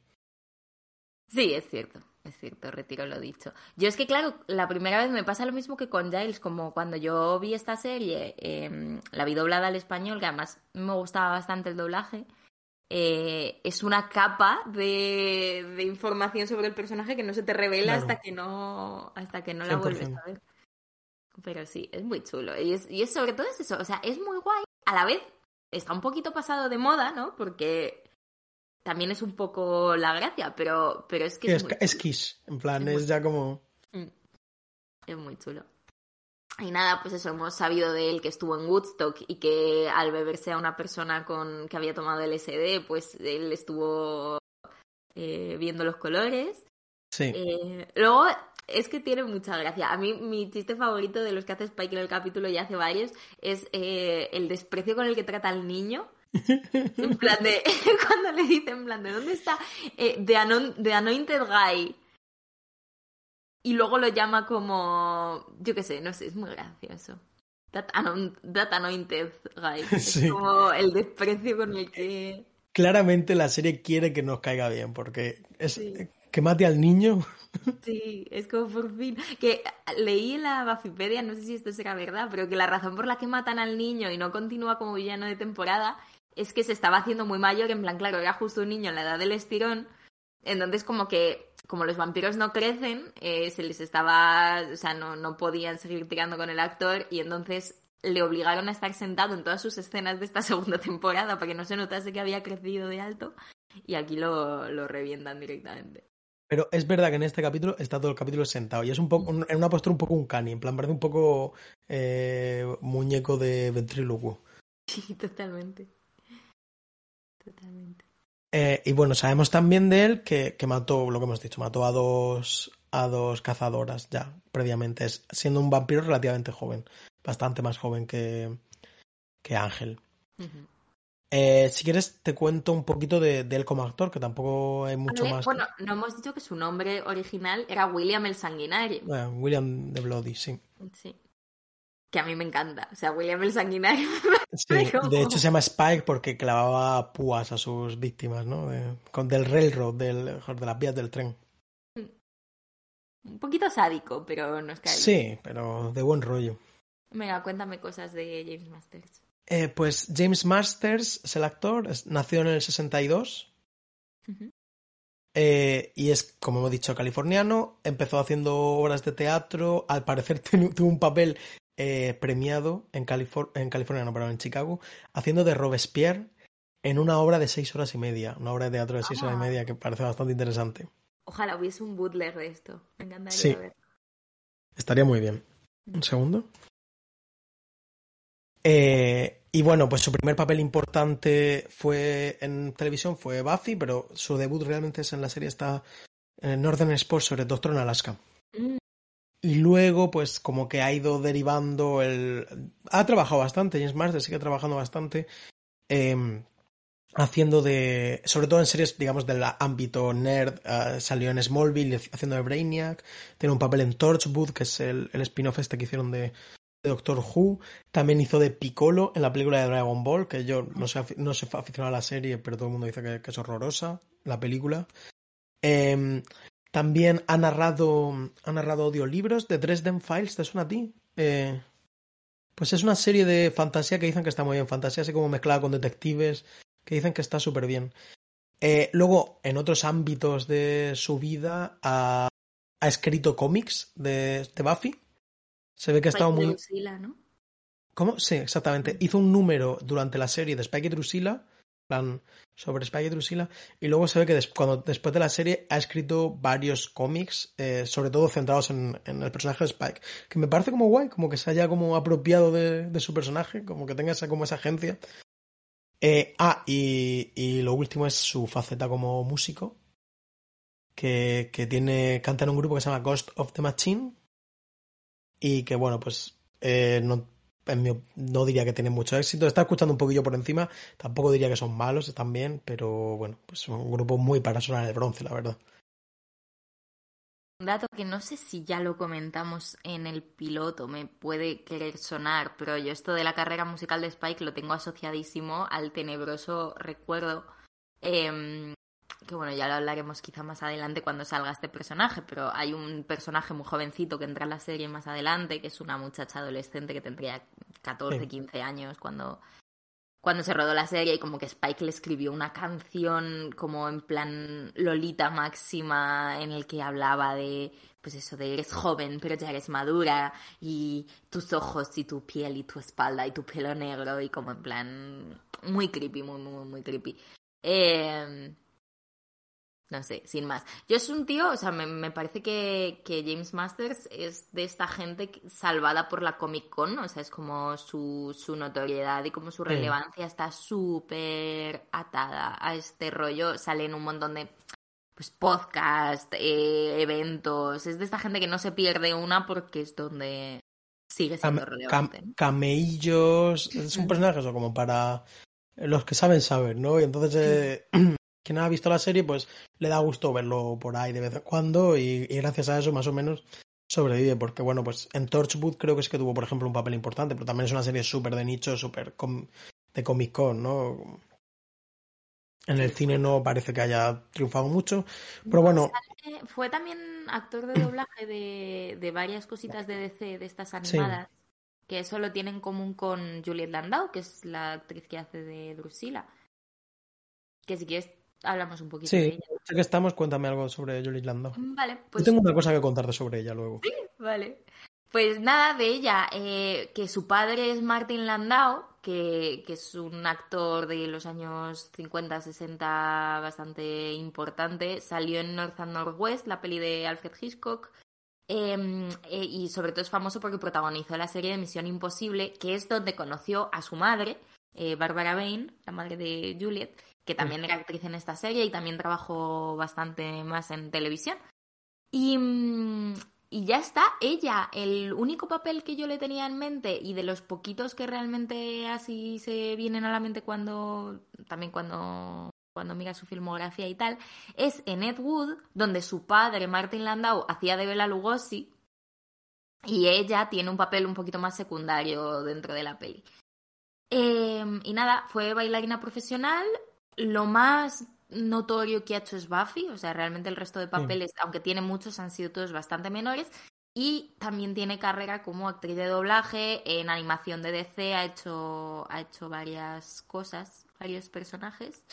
S2: Sí, es cierto, es cierto, retiro lo dicho. Yo es que, claro, la primera vez me pasa lo mismo que con Giles, como cuando yo vi esta serie, eh, la vi doblada al español, que además me gustaba bastante el doblaje. Eh, es una capa de, de información sobre el personaje que no se te revela
S1: Claro.
S2: hasta que no hasta que no la vuelves
S1: 100%.
S2: a ver. Pero sí, es muy chulo. Y es, y es sobre todo es eso, o sea, es muy guay. A la vez está un poquito pasado de moda, ¿no? Porque también es un poco la gracia, pero, pero es que
S1: Sí,
S2: es,
S1: es. Kiss, en plan,
S2: es
S1: ya como...
S2: Mm. Es muy chulo. Y nada, pues eso, hemos sabido de él que estuvo en Woodstock y que al beberse a una persona con que había tomado LSD, pues él estuvo eh, viendo los colores.
S1: Sí,
S2: Eh, luego, es que tiene mucha gracia. A mí, mi chiste favorito de los que hace Spike en el capítulo, y hace varios, es eh, el desprecio con el que trata al niño. [laughs] En plan de, [laughs] cuando le dice, en plan de, ¿dónde está the, Anon- the Anointed Guy? Y luego lo llama como, yo qué sé, no sé, es muy gracioso. That, anon- that. [laughs]
S1: Sí.
S2: Es como el desprecio con el que...
S1: claramente la serie quiere que nos caiga bien, porque es
S2: Sí.
S1: que mate al niño. [laughs]
S2: Sí, es como por fin. Que leí en la Bafipedia, no sé si esto será verdad, pero que la razón por la que matan al niño y no continúa como villano de temporada es que se estaba haciendo muy mayor, en plan, claro, era justo un niño en la edad del estirón. Entonces, como que, como los vampiros no crecen, eh, se les estaba. O sea, no, no podían seguir tirando con el actor y entonces le obligaron a estar sentado en todas sus escenas de esta [laughs] segunda temporada para que no se notase que había crecido de alto. Y aquí lo, lo revientan directamente.
S1: Pero es verdad que en este capítulo está todo el capítulo sentado y es un poco en una postura un poco un cani, en plan parece un poco eh, muñeco de ventrílocuo. [laughs]
S2: Sí, totalmente. Totalmente.
S1: Eh, y bueno, sabemos también de él que, que mató, lo que hemos dicho, mató a dos, a dos cazadoras ya previamente, es, siendo un vampiro relativamente joven, bastante más joven que, que Ángel. Eh, si quieres, te cuento un poquito de, de él como actor, que tampoco hay mucho más.
S2: Bueno, no hemos dicho que su nombre original era William el Sanguinario.
S1: Bueno, William de Bloody, sí.
S2: Sí. Que a mí me encanta. O sea, William el Sanguinario. [laughs]
S1: Sí, de hecho se llama Spike porque clavaba púas a sus víctimas, ¿no? De- con del railroad, del, de las vías del tren.
S2: Un poquito sádico, pero nos cae. bien.
S1: Sí, pero de buen rollo.
S2: Venga, cuéntame cosas de James Masters.
S1: Eh, pues James Masters es el actor, es- nació en el 62
S2: Ujú.
S1: eh, y es, como hemos dicho, californiano. Empezó haciendo obras de teatro, al parecer [laughs] tuvo un papel eh, premiado en, Califor- en California, no, perdón, en Chicago, haciendo de Robespierre en una obra de seis horas y media, una obra de teatro de seis horas y
S2: Ah.
S1: media que parece bastante interesante.
S2: Ojalá hubiese un bootleg de esto. Me encantaría
S1: Sí.
S2: ver.
S1: Estaría muy bien. Un segundo. Eh, y bueno, pues su primer papel importante fue en televisión, fue Buffy, pero su debut realmente es en la serie está en Northern Sports sobre Doctor en Alaska.
S2: Mm,
S1: Y luego, pues como que ha ido derivando el... Ha trabajado bastante, James Marsden sigue trabajando bastante, eh, haciendo de... Sobre todo en series, digamos, del ámbito nerd. eh, salió en Smallville haciendo de Brainiac. Tiene un papel en Torchwood, que es el, spin-off este que hicieron de, Doctor Who, también hizo de Piccolo en la película de Dragon Ball, que yo no sé, no sé aficionado a la serie, pero todo el mundo dice que, que es horrorosa la película. Eh, también ha narrado, ha narrado audiolibros de Dresden Files, ¿te suena a ti? Eh, pues es una serie de fantasía que dicen que está muy bien, fantasía así como mezclada con detectives, que dicen que está súper bien. Eh, luego, en otros ámbitos de su vida, ha, ha escrito cómics de, de, Buffy. Se ve que ha estado muy...
S2: Drusilla, ¿no?
S1: ¿Cómo? Sí, exactamente. Hizo un número durante la serie de Spike y Drusilla, plan sobre Spike y Drusilla, y luego se ve que des cuando, después de la serie ha escrito varios cómics, eh, sobre todo centrados en, el personaje de Spike, que me parece como guay, como que se haya como apropiado de, su personaje, como que tenga esa, como esa agencia. Eh, ah, y, y, lo último es su faceta como músico, que, que, tiene, canta en un grupo que se llama Ghost of the Machine, y que bueno, pues eh, no, no diría que tiene mucho éxito, está escuchando un poquillo por encima, tampoco diría que son malos, bien, pero bueno, pues son un grupo muy para sonar el bronce, la verdad.
S2: Un dato que no sé si ya lo comentamos en el piloto, me puede querer sonar, pero yo esto de la carrera musical de Spike lo tengo asociadísimo al tenebroso recuerdo, eh, que bueno, ya lo hablaremos quizá más adelante cuando salga este personaje, pero hay un personaje muy jovencito que entra en la serie más adelante, que es una muchacha adolescente que tendría 14, sí. 15 años cuando cuando se rodó la serie y como que Spike le escribió una canción como en plan Lolita máxima en el que hablaba de pues eso de eres joven pero ya eres madura y tus ojos y tu piel y tu espalda y tu pelo negro y como en plan muy creepy, muy muy muy creepy. Eh, no sé, sin más. Yo es un tío, o sea, me, me parece que, que, James Masters es de esta gente salvada por la Comic Con, o sea, es como su, su notoriedad y como su relevancia sí. está súper atada a este rollo. Salen un montón de pues podcast, eh, eventos, es de esta gente que no se pierde una porque es donde sigue siendo cam, relevante.
S1: Cam, camellos, es un personaje eso como para los que saben saber, ¿no? Y entonces eh, [clears throat] quien ha visto la serie, pues le da gusto verlo por ahí de vez en cuando y, y gracias a eso más o menos sobrevive, porque bueno, pues en Torchwood creo que es que tuvo, por ejemplo, un papel importante, pero también es una serie súper de nicho, súper com de Comic Con, ¿no? En el cine no parece que haya triunfado mucho, pero bueno.
S2: Fue también actor de doblaje de, de varias cositas de DC, de estas animadas, sí. que eso lo tiene en común con Juliette Landau, que es la actriz que hace de Drusilla. Que si quieres hablamos un poquito
S1: sí,
S2: de ella.
S1: Ya que estamos, cuéntame algo sobre Julie Landau.
S2: Vale, pues.
S1: Yo tengo una cosa que contarte sobre ella luego.
S2: Sí, vale. Pues nada, de ella, eh, que su padre es Martin Landau, que, que, es un actor de los años 50, 60 bastante importante. Salió en North and Northwest, la peli de Alfred Hitchcock. Eh, eh, y sobre todo es famoso porque protagonizó la serie de Misión Imposible, que es donde conoció a su madre, eh, Barbara Bain, la madre de Juliet, que también era actriz en esta serie y también trabajó bastante más en televisión. Y, y, ya está, ella, el único papel que yo le tenía en mente y de los poquitos que realmente así se vienen a la mente cuando, también cuando, cuando mira su filmografía y tal, es en Ed Wood, donde su padre, Martin Landau, hacía de Bela Lugosi y ella tiene un papel un poquito más secundario dentro de la peli. Eh, y nada, fue bailarina profesional, lo más notorio que ha hecho es Buffy, o sea, realmente el resto de papeles, sí. aunque tiene muchos, han sido todos bastante menores. Y también tiene carrera como actriz de doblaje, en animación de DC ha hecho, ha hecho varias cosas, varios personajes.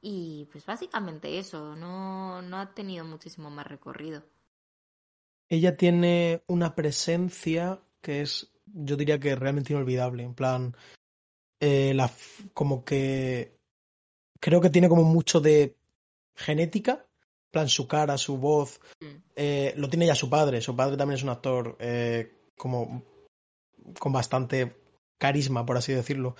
S2: Y pues básicamente eso, no, no ha tenido muchísimo más recorrido.
S1: Ella tiene una presencia que es, yo diría que realmente inolvidable, en plan, eh, la, como que creo que tiene como mucho de genética, plan su cara, su voz, eh, lo tiene ya su padre, su padre también es un actor eh, como con bastante carisma, por así decirlo,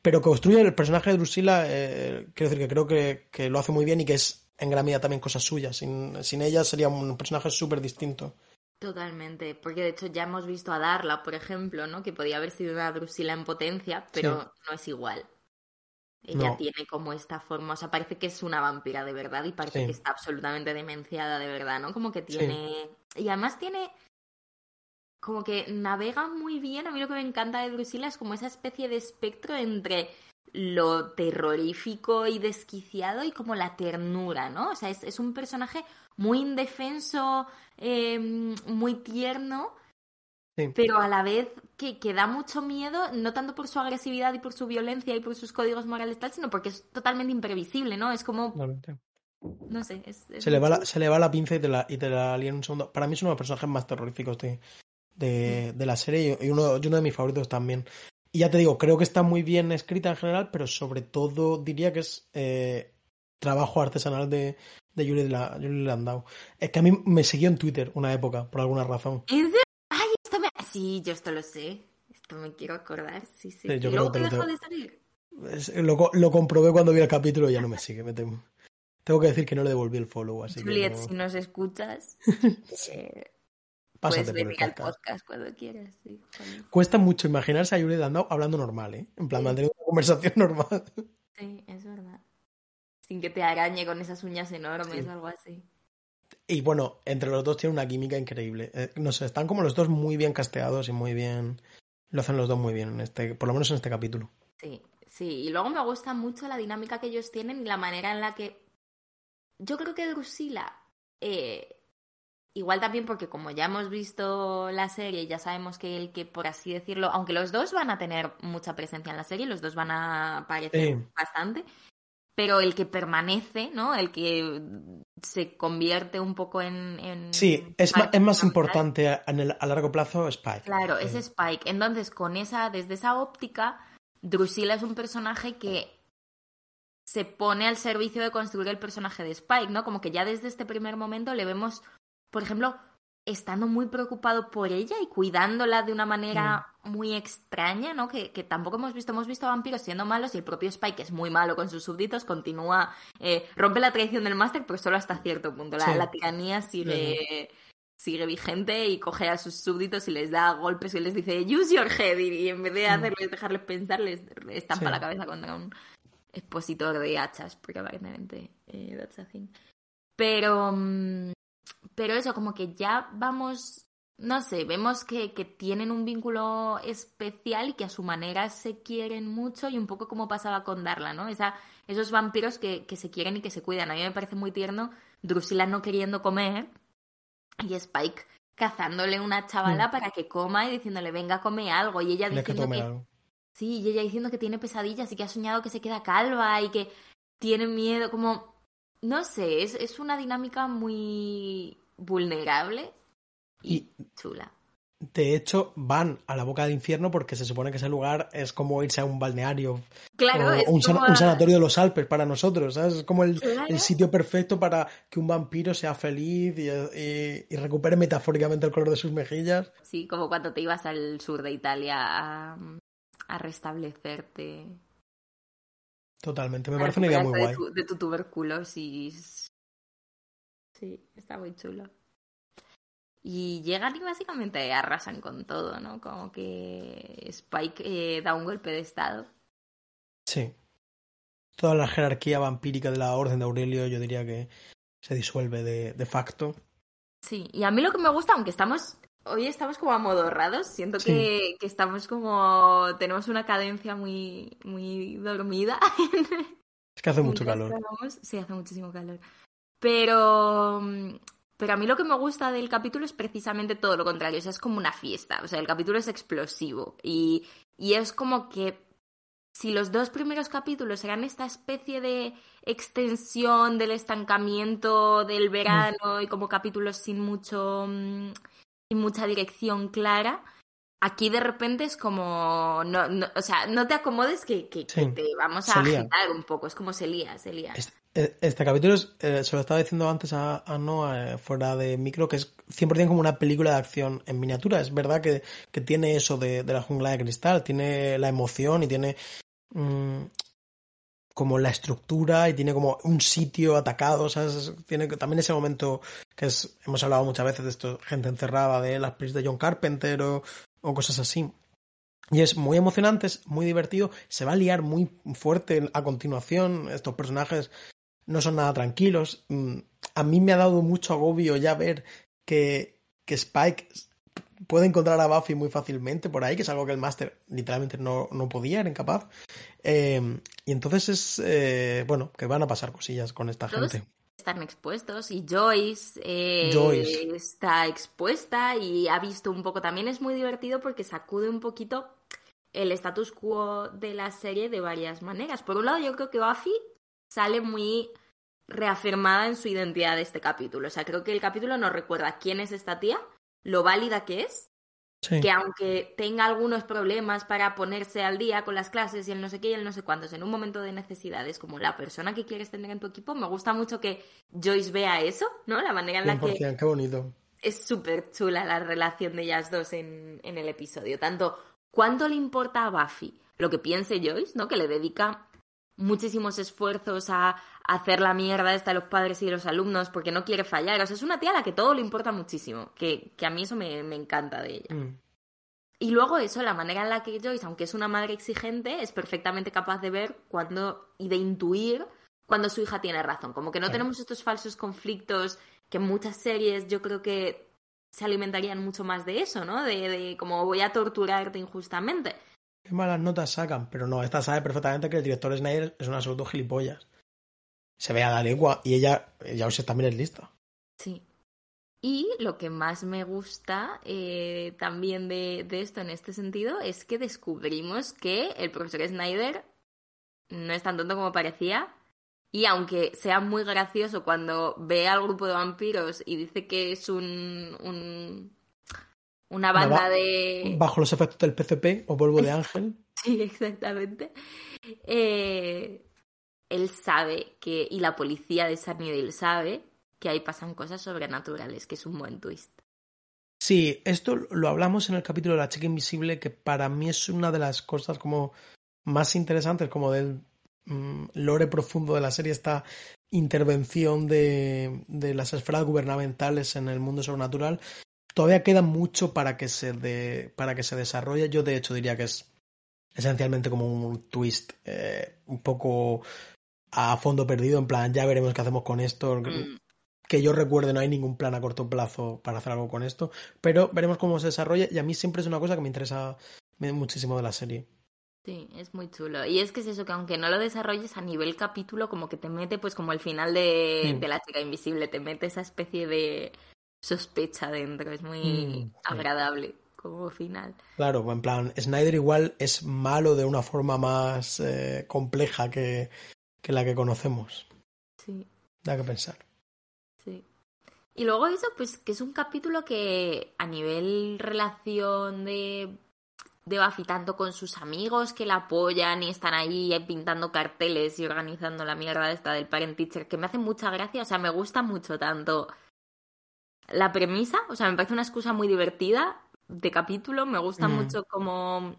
S1: pero construye el personaje de Drusilla, eh, quiero decir que creo que, que, lo hace muy bien y que es en gran medida también cosa suya, sin, sin ella sería un personaje súper distinto.
S2: Totalmente, porque de hecho ya hemos visto a Darla, por ejemplo, ¿no? que podía haber sido una Drusilla en potencia, pero sí. no es igual. Ella no. tiene como esta forma, o sea, parece que es una vampira de verdad y parece sí. que está absolutamente demenciada de verdad, ¿no? Como que tiene... Sí. Y además tiene... como que navega muy bien. A mí lo que me encanta de Drusilla es como esa especie de espectro entre lo terrorífico y desquiciado y como la ternura, ¿no? O sea, es, es un personaje muy indefenso, eh, muy tierno, sí. pero a la vez que, que, da mucho miedo, no tanto por su agresividad y por su violencia y por sus códigos morales tal, sino porque es totalmente imprevisible, ¿no? Es como... No sé, es, es
S1: se, le va la, se le va la pinza y te la, y te la en un segundo. Para mí es uno de los personajes más terroríficos de, de, de la serie y uno, y uno de mis favoritos también. Y ya te digo, creo que está muy bien escrita en general, pero sobre todo diría que es eh, trabajo artesanal de, de Julie, la, Julie Landau. Es que a mí me siguió en Twitter una época, por alguna razón.
S2: ¿En serio? Ay, esto me... Sí, yo esto lo sé. Esto me quiero acordar. Sí, sí. sí yo creo que dejó de salir?
S1: Es, lo, lo, comprobé cuando vi el capítulo y ya no me sigue, me temo. Tengo que decir que no le devolví el follow, así
S2: Juliet,
S1: que no...
S2: si nos escuchas, [laughs] eh,
S1: Pásate
S2: puedes
S1: por el
S2: venir al
S1: podcast.
S2: podcast cuando quieras. Sí,
S1: Cuesta mucho imaginarse a Julie Landau hablando normal, ¿eh? En plan, mantener una conversación [laughs] normal.
S2: sí, es verdad. Sin que te arañe con esas uñas enormes
S1: Sí.
S2: o algo así.
S1: Y bueno, entre los dos tiene una química increíble. Eh, no sé, están como los dos muy bien casteados y muy bien. Lo hacen los dos muy bien, en este, por lo menos en este capítulo.
S2: Sí, sí. Y luego me gusta mucho la dinámica que ellos tienen y la manera en la que. Yo creo que Drusila. Eh, igual también porque como ya hemos visto la serie, ya sabemos que el que, por así decirlo, aunque los dos van a tener mucha presencia en la serie, los dos van a aparecer
S1: Sí.
S2: bastante, pero el que permanece, ¿no? El que se convierte un poco en... en
S1: Sí, es, ma- es más importante a, en el- a largo plazo Spike.
S2: Claro, es Spike. Entonces, con esa, desde esa óptica, Drusilla es un personaje que se pone al servicio de construir el personaje de Spike, ¿no? Como que ya desde este primer momento le vemos, por ejemplo, estando muy preocupado por ella y cuidándola de una manera muy extraña, ¿no? Que, que tampoco hemos visto, hemos visto a vampiros siendo malos y el propio Spike es muy malo con sus súbditos, continúa, eh, rompe la tradición del máster, pero solo hasta cierto punto. La,
S1: Sí.
S2: la tiranía sigue, sigue vigente y coge a sus súbditos y les da golpes y les dice use your head y, en vez de
S1: Mm.
S2: hacerles dejarles pensar les estampa
S1: Sí.
S2: la cabeza contra un expositor de hachas porque aparentemente eh, that's a thing. pero mm, pero eso como que ya vamos no sé vemos que, que tienen un vínculo especial y que a su manera se quieren mucho y un poco como pasaba con Darla no Esa, esos vampiros que, que se quieren y que se cuidan a mí me parece muy tierno Drusilla no queriendo comer y Spike cazándole una chavala
S1: Mm.
S2: para que coma y diciéndole, venga, come algo. Y ella
S1: que
S2: diciendo que,
S1: algo.
S2: sí, y ella diciendo que tiene pesadillas y que ha soñado que se queda calva y que tiene miedo, como, no sé, es, es una dinámica muy vulnerable y,
S1: Y
S2: chula.
S1: de hecho van a la boca del infierno porque se supone que ese lugar es como irse a un balneario
S2: Claro,
S1: o
S2: es
S1: un,
S2: como-
S1: un sanatorio de los Alpes para nosotros, ¿sabes? Es como el,
S2: Claro.
S1: el sitio perfecto para que un vampiro sea feliz y, y- y recupere metafóricamente el color de sus mejillas.
S2: Sí, como cuando te ibas al sur de Italia a, a restablecerte.
S1: Totalmente, me parece una idea muy guay.
S2: de tu, de tu tuberculosis. Sí, está muy chulo. Y llegan y básicamente arrasan con todo, ¿no? Como que Spike eh, da un golpe de estado.
S1: Sí. Toda la jerarquía vampírica de la Orden de Aurelio yo diría que se disuelve de, de facto.
S2: Sí, y a mí lo que me gusta, aunque estamos, hoy estamos como amodorrados, siento
S1: Sí.
S2: que, que estamos como, tenemos una cadencia muy, muy dormida. [laughs]
S1: Es que hace mucho calor.
S2: Sí, hace muchísimo calor. Pero, mm, pero a mí lo que me gusta del capítulo es precisamente todo lo contrario. O sea, es como una fiesta. O sea, el capítulo es explosivo. Y, y es como que si los dos primeros capítulos eran esta especie de extensión del estancamiento del verano y como capítulos sin mucho sin mucha dirección clara, aquí de repente es como no, no- o sea, no te acomodes que, que- te vamos a agitar un poco, es como se lía, se lía.
S1: Este, este capítulo es, eh, se lo estaba diciendo antes a, a Noah eh, fuera de micro, que es 100% como una película de acción en miniatura. Es verdad que, que tiene eso de, de la jungla de cristal, tiene la emoción y tiene mm, como la estructura y tiene como un sitio atacado. Tiene también ese momento que es, hemos hablado muchas veces de esto, gente encerrada, de las pelis de John Carpenter o, o cosas así. Y es muy emocionante, es muy divertido, se va a liar muy fuerte a continuación, estos personajes no son nada tranquilos. Mm, A mí me ha dado mucho agobio ya ver que, que Spike puede encontrar a Buffy muy fácilmente por ahí, que es algo que el máster literalmente no, no, podía, era incapaz. Eh, y entonces es, eh, bueno, que van a pasar cosillas con esta gente.
S2: Están expuestos y Joyce, eh, Joyce está expuesta y ha visto un poco. También es muy divertido porque sacude un poquito el status quo de la serie de varias maneras. Por un lado, yo creo que Buffy sale muy reafirmada en su identidad de este capítulo. O sea, creo que el capítulo nos recuerda quién es esta tía, lo válida que es, que aunque tenga algunos problemas para ponerse al día con las clases y el no sé qué y el no sé cuántos, en un momento de necesidades como la persona que quieres tener en tu equipo, me gusta mucho que Joyce vea eso, ¿no? La manera en la que...
S1: Qué bonito.
S2: Es súper chula la relación de ellas dos en, en el episodio. Tanto cuánto le importa a Buffy lo que piense Joyce, ¿no? Que le dedica muchísimos esfuerzos a hacer la mierda esta de los padres y de los alumnos porque no quiere fallar. O sea, es una tía a la que todo le importa muchísimo, que, que a mí eso me, me encanta de ella. Mm. Y luego eso, la manera en la que Joyce, aunque es una madre exigente, es perfectamente capaz de ver cuando y de intuir cuando su hija tiene razón. Como que no tenemos estos falsos conflictos que en muchas series yo creo que se alimentarían mucho más de eso, ¿no? De, de como voy a torturarte injustamente.
S1: Qué malas notas sacan, pero no, esta sabe perfectamente que el director Snyder es un absoluto gilipollas. Se ve a la lengua y ella, ya sé, también es lista.
S2: Sí. Y lo que más me gusta eh, también de, de, esto en este sentido es que descubrimos que el profesor Snyder no es tan tonto como parecía. Y aunque sea muy gracioso cuando ve al grupo de vampiros y dice que es un, un una banda de...
S1: Bajo los efectos del PCP o polvo de [laughs] ángel.
S2: sí, exactamente. Eh, él sabe que, y la policía de Sunnydale sabe que ahí pasan cosas sobrenaturales, que es un buen twist.
S1: Sí, esto lo hablamos en el capítulo de la chica invisible, que para mí es una de las cosas como más interesantes, como del mm, lore profundo de la serie, esta intervención de, de las esferas gubernamentales en el mundo sobrenatural todavía queda mucho para que se de, para que se desarrolle. Yo de hecho diría que es esencialmente como un twist eh, un poco a fondo perdido, en plan, ya veremos qué hacemos con esto. Mm. Que yo recuerde, no hay ningún plan a corto plazo para hacer algo con esto, pero veremos cómo se desarrolla y a mí siempre es una cosa que me interesa muchísimo de la serie.
S2: Sí, es muy chulo. Y es que es eso, que aunque no lo desarrolles a nivel capítulo, como que te mete, pues como el final de, de La chica invisible, te mete esa especie de, sospecha dentro, es muy mm, agradable como final.
S1: Claro, en plan, Snyder igual es malo de una forma más eh, compleja que, que la que conocemos.
S2: Sí.
S1: Da que pensar.
S2: Sí. Y luego eso, pues que es un capítulo que a nivel relación de, de Buffy, tanto con sus amigos que la apoyan y están ahí pintando carteles y organizando la mierda esta del parent teacher, que me hace mucha gracia, o sea, me gusta mucho tanto la premisa, o sea, me parece una excusa muy divertida de capítulo, me gusta mm. mucho cómo,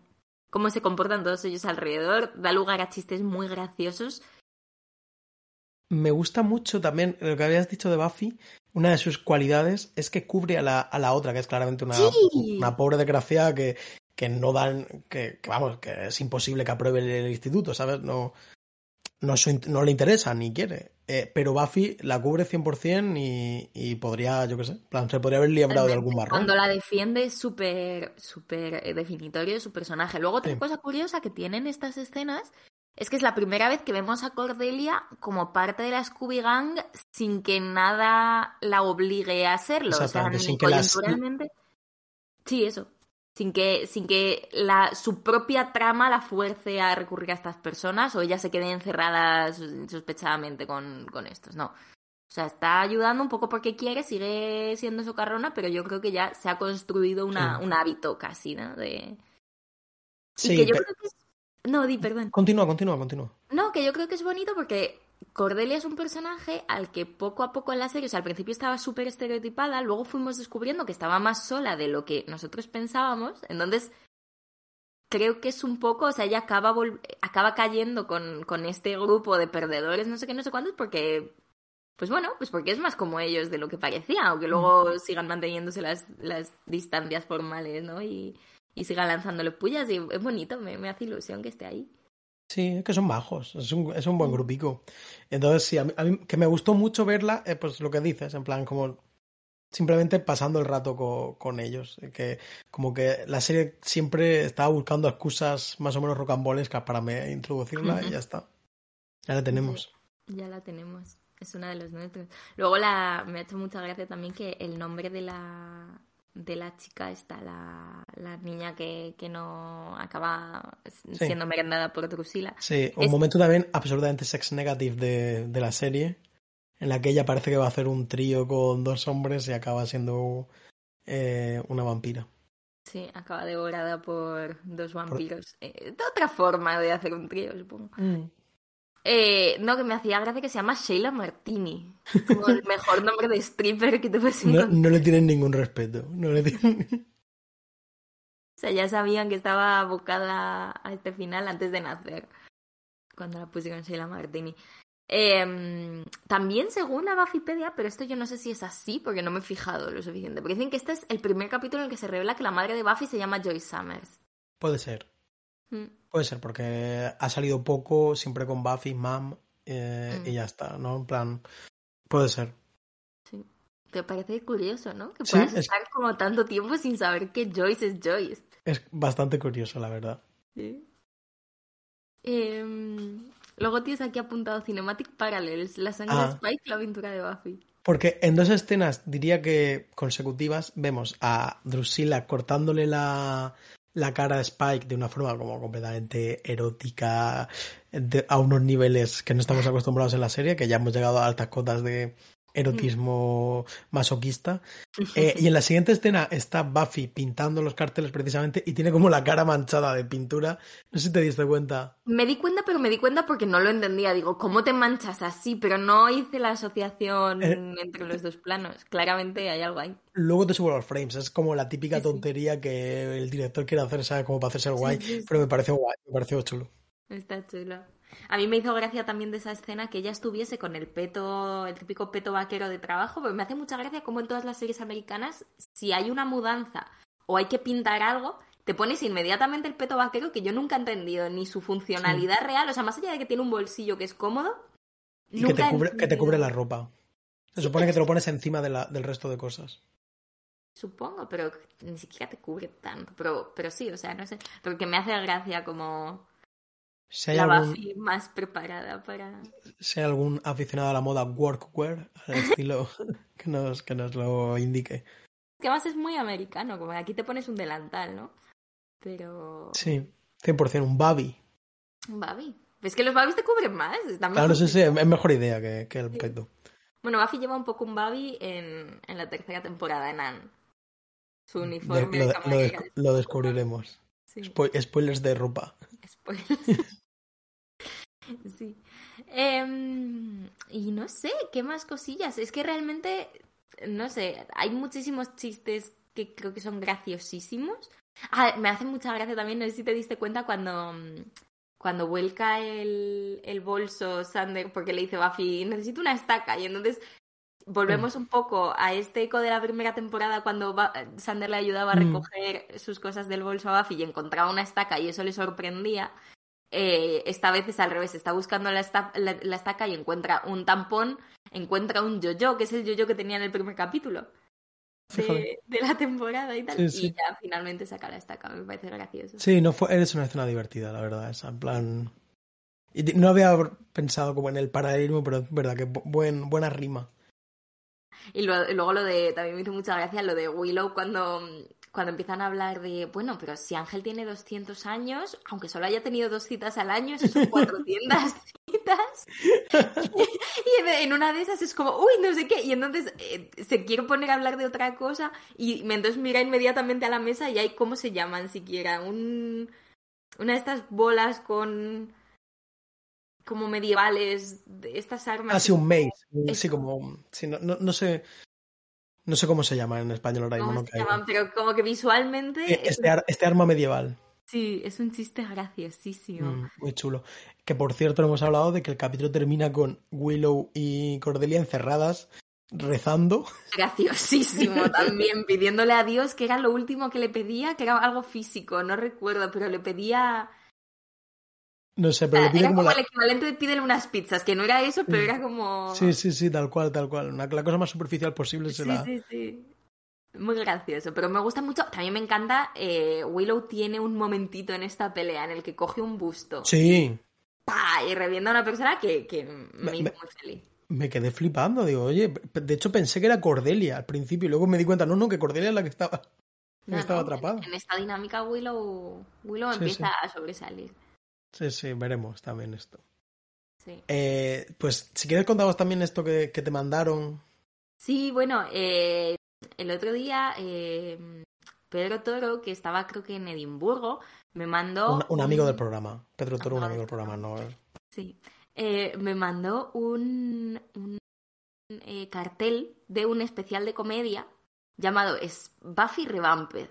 S2: cómo se comportan todos ellos alrededor, da lugar a chistes muy graciosos.
S1: Me gusta mucho también lo que habías dicho de Buffy. Una de sus cualidades es que cubre a la, a la otra, que es claramente una, una pobre desgraciada que, que no dan, que, que, vamos, que es imposible que apruebe el instituto, ¿sabes? No, no, no le interesa ni quiere. Eh, pero Buffy la cubre 100% y, y podría, yo qué sé, plan, se podría haber librado de algún marrón.
S2: Cuando la defiende es súper, súper eh, definitorio de su personaje. Luego, otra cosa curiosa que tienen estas escenas es que es la primera vez que vemos a Cordelia como parte de la Scooby Gang sin que nada la obligue a hacerlo. O sea, sin que Sí, eso sin que, sin que la, su propia trama la fuerce a recurrir a estas personas o ella se quede encerrada sospechadamente con, con estos, no. O sea, está ayudando un poco porque quiere, sigue siendo socarrona, pero yo creo que ya se ha construido una, un hábito casi, ¿no? De...
S1: Sí, que yo creo
S2: que es... No, di, perdón.
S1: Continúa, continúa, continúa.
S2: No, que yo creo que es bonito porque Cordelia es un personaje al que poco a poco en la serie, o sea, al principio estaba súper estereotipada, luego fuimos descubriendo que estaba más sola de lo que nosotros pensábamos, entonces creo que es un poco, o sea, ella acaba, acaba cayendo con, con este grupo de perdedores, no sé qué, no sé cuántos, porque, pues bueno, pues porque es más como ellos de lo que parecía, aunque luego mm. sigan manteniéndose las, las distancias formales, ¿no? Y, y sigan lanzándole pullas, y es bonito, me, me hace ilusión que esté ahí.
S1: Sí, es que son bajos, es un, es un buen grupico. Entonces, sí, a mí, que me gustó mucho verla, eh, pues lo que dices, en plan, como simplemente pasando el rato co- con, ellos. Que como que la serie siempre estaba buscando excusas más o menos rocambolescas para me- introducirla y ya está. Ya la tenemos.
S2: Ya la tenemos. Es una de los nuestros. Luego la, me ha hecho mucha gracia también que el nombre de la de la chica está la, la niña que, que no acaba siendo merendada por Drusila.
S1: Sí, un
S2: Es-
S1: momento también absolutamente sex negative de, de la serie, en la que ella parece que va a hacer un trío con dos hombres y acaba siendo eh, una vampira.
S2: Sí, acaba devorada por dos vampiros. Eh, de otra forma de hacer un trío, supongo. Eh, no, que me hacía gracia que se llama Sheila Martini. Como el mejor nombre de stripper que te puedes
S1: No,
S2: encontrar.
S1: no le tienen ningún respeto. No le tienen- [laughs]
S2: O sea, ya sabían que estaba abocada a este final antes de nacer. Cuando la pusieron Sheila Martini. Eh, también según la Buffypedia, pero esto yo no sé si es así porque no me he fijado lo suficiente. Porque dicen que este es el primer capítulo en el que se revela que la madre de Buffy se llama Joyce Summers.
S1: Puede ser.
S2: Mm.
S1: Puede ser, porque ha salido poco, siempre con Buffy, Mam, eh,
S2: Mm.
S1: y ya está, ¿no? En plan, puede ser.
S2: Sí. Te parece curioso, ¿no? Que
S1: Sí,
S2: puedas
S1: es-
S2: estar como tanto tiempo sin saber que Joyce es Joyce.
S1: Es bastante curioso, la verdad.
S2: Sí. Em, luego tienes aquí apuntado Cinematic Parallels, la sangre
S1: Ah.
S2: de Spike, la aventura de Buffy.
S1: Porque en dos escenas, diría que consecutivas, vemos a Drusilla cortándole la, la cara a Spike de una forma como completamente erótica, a unos niveles que no estamos acostumbrados en la serie, que ya hemos llegado a altas cotas de erotismo masoquista. [laughs] Eh, y en la siguiente escena está Buffy pintando los carteles precisamente y tiene como la cara manchada de pintura. No sé si te diste cuenta.
S2: Me di cuenta, pero me di cuenta porque no lo entendía. Digo, ¿cómo te manchas así? Pero no hice la asociación
S1: Eh.
S2: entre los dos planos. Claramente hay algo ahí.
S1: Luego te subo los frames. Es como la típica
S2: Sí, sí.
S1: tontería que el director quiere hacer, ¿sabes? Como para hacerse el guay.
S2: sí, sí.
S1: Pero me pareció guay, me pareció chulo.
S2: Está chulo. A mí me hizo gracia también de esa escena que ella estuviese con el peto, el típico peto vaquero de trabajo, pero me hace mucha gracia como en todas las series americanas, si hay una mudanza o hay que pintar algo, te pones inmediatamente el peto vaquero que yo nunca he entendido ni su funcionalidad real, o sea, más allá de que tiene un bolsillo que es cómodo,
S1: Y que te, cubre, que te cubre la ropa. Se supone que te lo pones encima de la- del resto de cosas.
S2: Supongo, pero ni siquiera te cubre tanto, pero, pero sí, o sea, no sé, pero que me hace gracia como
S1: Si
S2: la
S1: algún,
S2: Buffy más preparada para...
S1: si hay algún aficionado a la moda workwear, al estilo [laughs] que nos, que nos lo indique.
S2: Que más es muy americano, como aquí te pones un delantal, ¿no? Pero...
S1: Sí, 100% un babi.
S2: Un Buffy. Es que los Babis te cubren más. Están
S1: Claro, sí, sí, es mejor idea que, que el
S2: Sí.
S1: peto.
S2: Bueno, Buffy lleva un poco un Babi en, en la tercera temporada en Anne. Su
S1: De-
S2: uniforme
S1: lo,
S2: de
S1: lo lo descubriremos.
S2: Sí,
S1: spoilers de ropa.
S2: spoilers. [laughs] sí. Em, y no sé, ¿qué más cosillas? Es que realmente, no sé, hay muchísimos chistes que creo que son graciosísimos. Ah, me hace mucha gracia también, no sé si te diste cuenta cuando, cuando vuelca el, el bolso Sander porque le dice Buffy, necesito una estaca. Y entonces volvemos un poco a este eco de la primera temporada cuando Ba- Sander le ayudaba a
S1: Mm.
S2: recoger sus cosas del bolso a Buffy y encontraba una estaca y eso le sorprendía. Eh, esta vez es al revés, está buscando la, esta- la- la estaca y encuentra un tampón, encuentra un yo-yo, que es el yo-yo que tenía en el primer capítulo de, de la temporada y tal.
S1: Sí,
S2: Y ya finalmente saca la estaca, me parece gracioso.
S1: Sí, no fue, eres una escena divertida, la verdad, esa, en plan... Y no había pensado como en el paralelismo, pero es verdad que bu- buen, buena rima.
S2: Y luego, y luego lo de, también me hizo mucha gracia lo de Willow cuando, cuando empiezan a hablar de, bueno, pero si Ángel tiene 200 años, aunque solo haya tenido dos citas al año, eso son 400 citas. [laughs] Y en, una de esas es como, uy, no sé qué. Y entonces eh, se quiere poner a hablar de otra cosa y entonces mira inmediatamente a la mesa y hay, ¿cómo se llaman siquiera? Un, una de estas bolas con como medievales, de estas armas.
S1: Ah, sí, un maze. Sí,
S2: Eso.
S1: como... Sí, no, no, no sé... No sé cómo se llama en español ahora mismo,
S2: ¿Cómo
S1: no
S2: se llaman? Pero como que visualmente
S1: Eh,
S2: es,
S1: Este, ar- este arma medieval.
S2: sí, es un chiste graciosísimo.
S1: Mm, muy chulo. Que por cierto, hemos hablado de que el capítulo termina con Willow y Cordelia encerradas rezando.
S2: Graciosísimo [laughs] también, pidiéndole a Dios que era lo último que le pedía, que era algo físico, no recuerdo, pero le pedía
S1: No sé, pero le pide
S2: era
S1: como
S2: como
S1: la...
S2: el equivalente de pídele unas pizzas, que no era eso, pero era como...
S1: Sí, sí, sí, tal cual, tal cual. Una- la cosa más superficial posible se
S2: Sí,
S1: la...
S2: sí, sí. Muy gracioso, pero me gusta mucho. También me encanta. eh, Willow tiene un momentito en esta pelea en el que coge un busto
S1: Sí,
S2: ¡pa! y revienta a una persona que, que me,
S1: Me-
S2: hizo muy feliz.
S1: me quedé flipando. Digo, oye, de hecho pensé que era Cordelia al principio y luego me di cuenta, no, no, que Cordelia es la que estaba, que [laughs] estaba
S2: no,
S1: atrapada.
S2: En, en esta dinámica, Willow, Willow
S1: Sí,
S2: empieza
S1: sí.
S2: a sobresalir.
S1: Sí, sí, veremos también esto.
S2: Sí.
S1: Eh, pues si quieres contamos también esto que, que te mandaron.
S2: Sí, bueno, eh, el otro día eh, Pedro Toro, que estaba creo que en Edimburgo, me mandó...
S1: Un, un amigo del programa. Pedro Toro, un amigo del programa, no.
S2: Sí. Eh, me mandó un, un, eh, cartel de un especial de comedia llamado Buffy Revamped,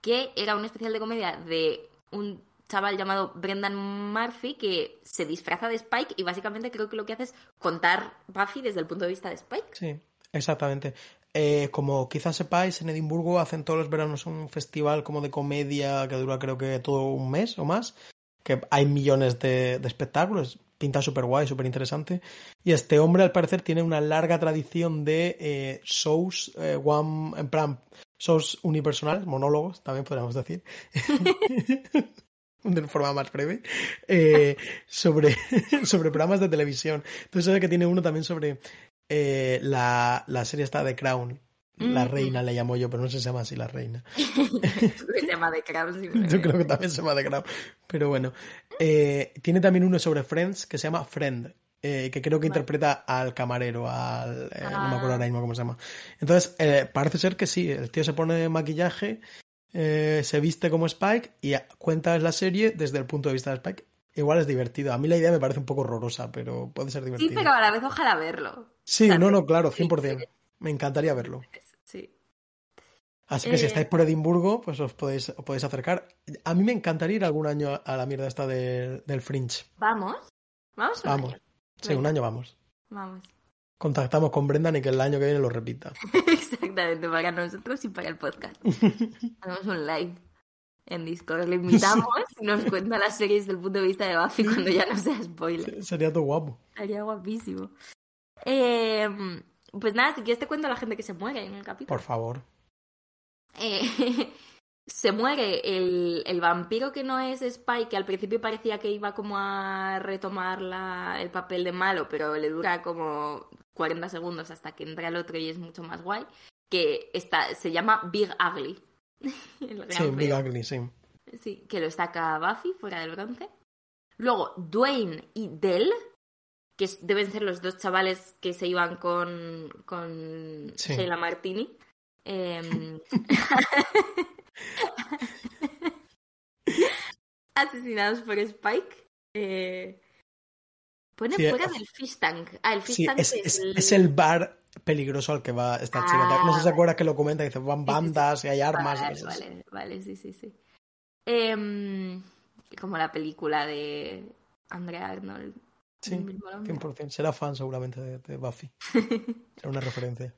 S2: que era un especial de comedia de un chaval llamado Brendan Murphy que se disfraza de Spike y básicamente creo que lo que hace es contar Buffy desde el punto de vista de Spike.
S1: Sí, exactamente. Eh, como quizás sepáis, en Edimburgo hacen todos los veranos un festival como de comedia que dura creo que todo un mes o más, que hay millones de, de espectáculos, pinta súper guay, súper interesante. Y este hombre al parecer tiene una larga tradición de eh, shows, eh, one, en plan, shows unipersonales, monólogos, también podríamos decir. [laughs] de forma más breve, eh, sobre, [laughs] sobre programas de televisión. Entonces, sabe que tiene uno también sobre eh, la, la serie está de Crown. La
S2: Mm.
S1: reina le llamo yo, pero no sé si se llama así la reina. [laughs]
S2: Se llama The Crown, [laughs]
S1: Yo creo que también se llama de Crown. Pero bueno. Eh, tiene también uno sobre Friends que se llama Friend. eh, que creo que
S2: Vale.
S1: interpreta al camarero, al... eh, No me acuerdo
S2: Ah.
S1: ahora mismo cómo se llama. Entonces, eh, parece ser que sí. El tío se pone maquillaje, eh, se viste como Spike y cuenta la serie desde el punto de vista de Spike. Igual es divertido. A mí la idea me parece un poco horrorosa, pero puede ser
S2: Sí,
S1: divertido.
S2: pero a la vez ojalá verlo.
S1: Sí, no, no,
S2: Sí,
S1: claro,
S2: sí,
S1: 100%. Me encantaría verlo.
S2: Sí.
S1: Así que si
S2: Eh,
S1: estáis por Edimburgo, pues os podéis, os podéis acercar. A mí me encantaría ir algún año a la mierda esta del, del Fringe.
S2: ¿Vamos? ¿Vamos?
S1: Vamos. Sí, un año vamos.
S2: Vamos.
S1: Contactamos con Brendan y que el año que viene lo repita. [laughs]
S2: Exactamente, para nosotros y para el podcast. [laughs] Hacemos un live en Discord. Le invitamos y nos cuenta las series desde el punto de vista de Buffy cuando ya no sea spoiler.
S1: Sería todo guapo.
S2: Estaría guapísimo. Eh, pues nada, si quieres te cuento a la gente que se muere en el capítulo.
S1: Por favor.
S2: Eh, [laughs] se muere el, el vampiro que no es Spike, que al principio parecía que iba como a retomar la- el papel de malo, pero le dura como 40 segundos hasta que entra el otro y es mucho más guay, que está, se llama Big Ugly. [laughs] El
S1: Sí, Big. Ugly, sí.
S2: Sí, que lo destaca Buffy fuera del bronce. Luego, Dwayne y Dell, que deben ser los dos chavales que se iban con, con
S1: Sí.
S2: Sheila Martini. Em, [laughs] [laughs] asesinados por Spike. Eh, pone
S1: Sí,
S2: fuera
S1: es-
S2: del fish tank. Ah, el fish
S1: Sí,
S2: tank
S1: es,
S2: el...
S1: es el bar peligroso al que va esta
S2: Ah,
S1: chica. No sé si se
S2: vale.
S1: acuerda que lo comenta, dice, van
S2: sí,
S1: bandas y hay armas. y
S2: Vale,
S1: cosas.
S2: vale, vale, sí, sí, sí. Em, como la película de Andrea Arnold.
S1: Sí,
S2: el mismo nombre.
S1: 100%. Será fan seguramente de, de Buffy. [laughs] Será una referencia.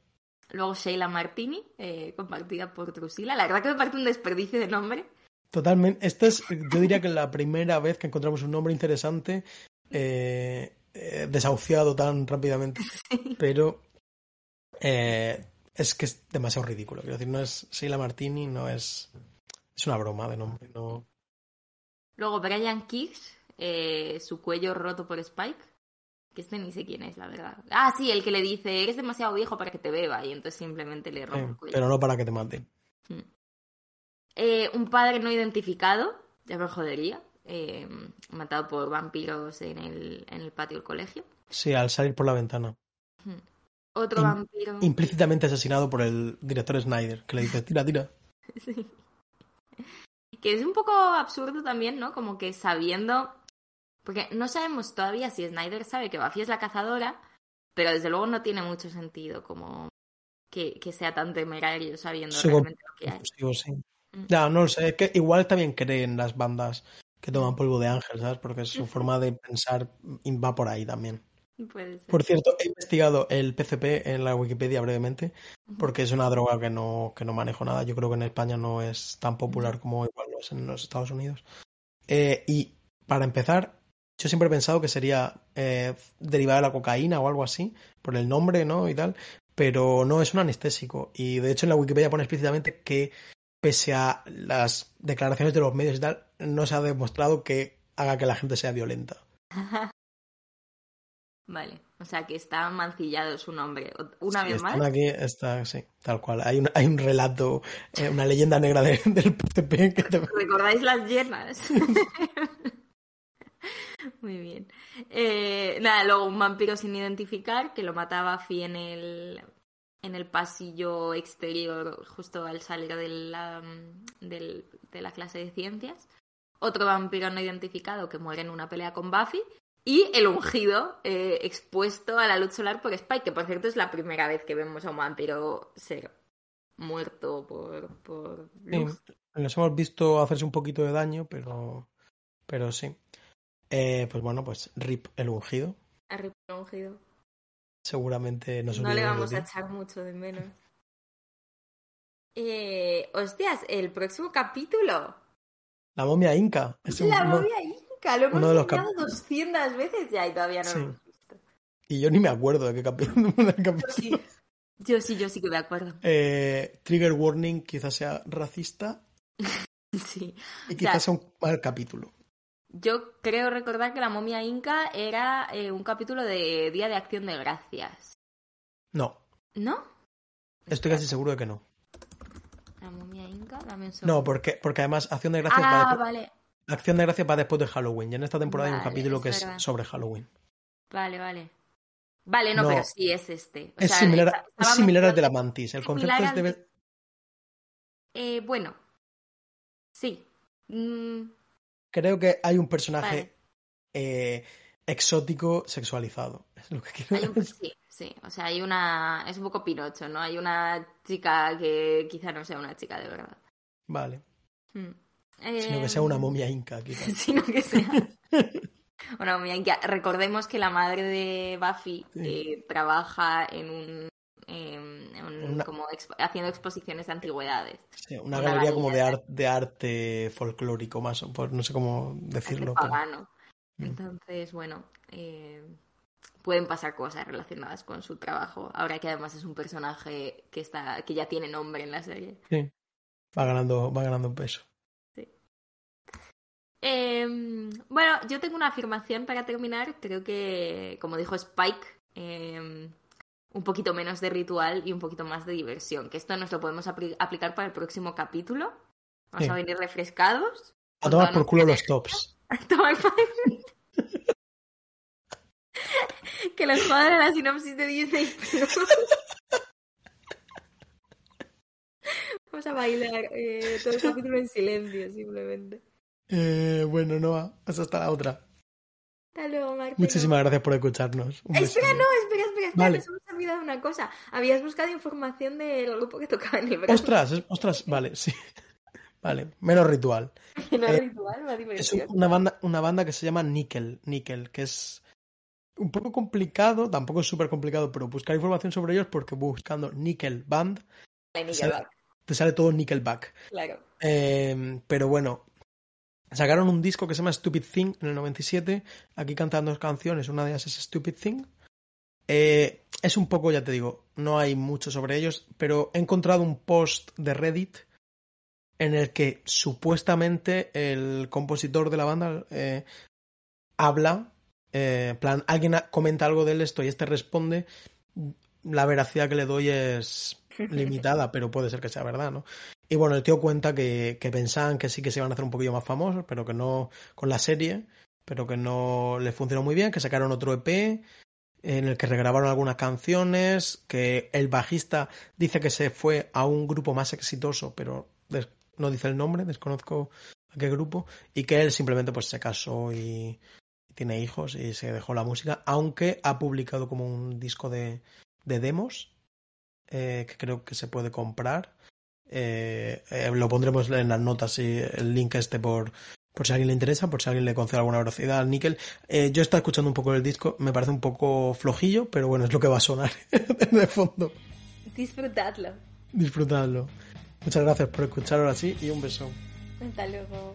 S2: Luego Sheila Martini, eh, compartida por Drusilla. La verdad que me parece un desperdicio de nombre.
S1: Totalmente. Esta es, yo diría que la primera vez que encontramos un nombre interesante eh, eh, desahuciado tan rápidamente. [laughs] Pero eh, es que es demasiado ridículo. Quiero decir, no es Sheila Martini, no es. Es una broma de nombre. No...
S2: Luego Brian eh, su cuello roto por Spike. Que este ni sé quién es, la verdad. Ah, sí, el que le dice, eres demasiado viejo para que te beba. Y entonces simplemente le rompe el cuello.
S1: pero no para que te maten.
S2: Eh, un padre no identificado, ya me jodería. Eh, matado por vampiros en el, en el patio del colegio.
S1: Sí, al salir por la ventana.
S2: Otro vampiro.
S1: Implícitamente asesinado por el director Snyder, que le dice, tira, tira. [laughs]
S2: Sí. Que es un poco absurdo también, ¿no? Como que sabiendo. Porque no sabemos todavía si Snyder sabe que Buffy es la cazadora, pero desde luego no tiene mucho sentido como que, que sea tan temerario sabiendo
S1: Sí,
S2: realmente lo que hay.
S1: Impulsivo, sí.
S2: Mm.
S1: Ya, no lo sé. Es que igual también creen las bandas que toman polvo de ángel, ¿sabes? Porque su [laughs] forma de pensar va por ahí también.
S2: Puede ser.
S1: Por cierto, he investigado el PCP en la Wikipedia brevemente, porque es una droga que no, que no manejo nada. Yo creo que en España no es tan popular como igual lo es en los Estados Unidos. Eh, y para empezar, Yo siempre he pensado que sería eh, derivada de la cocaína o algo así, por el nombre, ¿no? Y tal, pero no es un anestésico. Y de hecho en la Wikipedia pone explícitamente que pese a las declaraciones de los medios y tal, no se ha demostrado que haga que la gente sea violenta. [laughs]
S2: Vale, o sea que está mancillado su nombre. Una
S1: Sí,
S2: vez
S1: están
S2: más.
S1: aquí, está, sí, tal cual. Hay un, hay un relato, eh, una leyenda negra de- [laughs] del PCP que te... [laughs]
S2: ¿Recordáis las llenas? Muy bien. Eh, nada, luego un vampiro sin identificar que lo mataba Buffy en el, en el pasillo exterior justo al salir de la, del- de la clase de ciencias. Otro vampiro no identificado que muere en una pelea con Buffy. Y el ungido eh, expuesto a la luz solar por Spike, que por cierto es la primera vez que vemos a un vampiro ser muerto por, por
S1: Sí,
S2: luz.
S1: los hemos visto hacerse un poquito de daño, pero, pero sí. Eh, pues bueno, pues Rip el ungido.
S2: A Rip el ungido.
S1: Seguramente nos
S2: No le vamos a echar mucho de menos. Eh, hostias, el próximo capítulo.
S1: La momia inca. Es un-
S2: la
S1: uno-
S2: momia inca. Lo hemos
S1: uno de los
S2: enseñado
S1: cap-
S2: 200 veces ya y todavía no
S1: Sí.
S2: lo hemos visto.
S1: Y yo ni me acuerdo de qué capítulo. [laughs]
S2: Yo
S1: capítulo.
S2: sí, yo sí, yo sí que me acuerdo.
S1: Eh, trigger warning quizás sea racista [laughs]
S2: Sí.
S1: y
S2: O
S1: quizás
S2: sea,
S1: sea un mal capítulo.
S2: Yo creo recordar que la momia inca era eh, un capítulo de Día de Acción de Gracias.
S1: No,
S2: ¿No?
S1: estoy casi seguro de que no.
S2: La momia inca, dame un segundo.
S1: No, porque, porque además Acción de Gracias va
S2: Ah,
S1: después,
S2: vale.
S1: Acción de Gracias va después de Halloween. Y en esta temporada hay un capítulo que es
S2: verdad.
S1: sobre Halloween.
S2: Vale, vale. Vale, no,
S1: No.
S2: pero sí es este. O
S1: Es
S2: sea,
S1: similar,
S2: esta-
S1: es similar al de la mantis. El concepto es de-
S2: Eh, bueno. Sí. Mm,
S1: Creo que hay un personaje
S2: Vale.
S1: eh, exótico sexualizado. Es lo que quiero
S2: un-
S1: decir.
S2: sí, sí. O sea, hay una. Es un poco Pinocho, ¿no? Hay una chica que quizá no sea una chica de verdad.
S1: Vale.
S2: Mm.
S1: Sino que sea una momia inca. quizás. [laughs]
S2: Sino que sea. Una momia inca. Recordemos que la madre de Buffy
S1: Sí.
S2: eh, trabaja en un. Em, en un-
S1: Una-
S2: como expo- haciendo exposiciones de antigüedades.
S1: Sí, una
S2: Una
S1: galería como de, arte folclórico más, o por- no sé cómo decirlo.
S2: pagano.
S1: Mm.
S2: Entonces, bueno, eh, pueden pasar cosas relacionadas con su trabajo. Ahora que además es un personaje que está, que ya tiene nombre en la serie.
S1: Sí. Va ganando, va ganando peso.
S2: Eh, bueno, yo tengo una afirmación para terminar. Creo que, como dijo Spike, eh, un poquito menos de ritual y un poquito más de diversión. Que esto nos lo podemos apli- aplicar para el próximo capítulo. Vamos
S1: Sí.
S2: a venir refrescados.
S1: A tomar por culo los tops. [laughs]
S2: A tomar por- [laughs] que les jodan la sinopsis de Disney. [laughs] Vamos a bailar eh, todo el capítulo en silencio, simplemente.
S1: Eh, bueno, Noah, hasta la otra.
S2: Hasta luego.
S1: Muchísimas gracias por escucharnos. Un
S2: Espera, no, espera, espera, espera,
S1: Vale.
S2: nos hemos olvidado una cosa. Habías buscado información del grupo que tocaba en el verano.
S1: Ostras, es- ostras, vale, sí. [laughs] Vale, menos ritual. [laughs]
S2: No
S1: eh,
S2: ritual, más
S1: Es una banda, una banda que se llama Nickel, Nickel, que es un poco complicado, tampoco es súper complicado, pero buscar información sobre ellos porque buscando Nickel Band
S2: La Nickelback,
S1: te sale todo Nickelback.
S2: claro.
S1: Eh, pero bueno, sacaron un disco que se llama Stupid Thing en el 97. Aquí cantan dos canciones, una de ellas es Stupid Thing. Eh, es un poco, ya te digo, no hay mucho sobre ellos, pero he encontrado un post de Reddit en el que supuestamente el compositor de la banda eh, habla, eh, plan, alguien comenta algo de esto y este responde. La veracidad que le doy es limitada, [laughs] pero puede ser que sea verdad, ¿no? Y bueno, el tío cuenta que, que pensaban que sí que se iban a hacer un poquillo más famosos, pero que no con la serie, pero que no les funcionó muy bien, que sacaron otro EP en el que regrabaron algunas canciones, que el bajista dice que se fue a un grupo más exitoso, pero no dice el nombre, desconozco a qué grupo, y que él simplemente pues se casó y tiene hijos y se dejó la música, aunque ha publicado como un disco de, de demos eh, que creo que se puede comprar. Eh, eh, lo pondremos en las notas y el link este por, por si a alguien le interesa, por si a alguien le concede alguna velocidad al níquel. Eh, yo estaba escuchando un poco el disco, me parece un poco flojillo, pero bueno, es lo que va a sonar [laughs] de fondo.
S2: Disfrutadlo.
S1: Disfrutadlo. Muchas gracias por escuchar ahora sí y un beso.
S2: Hasta luego.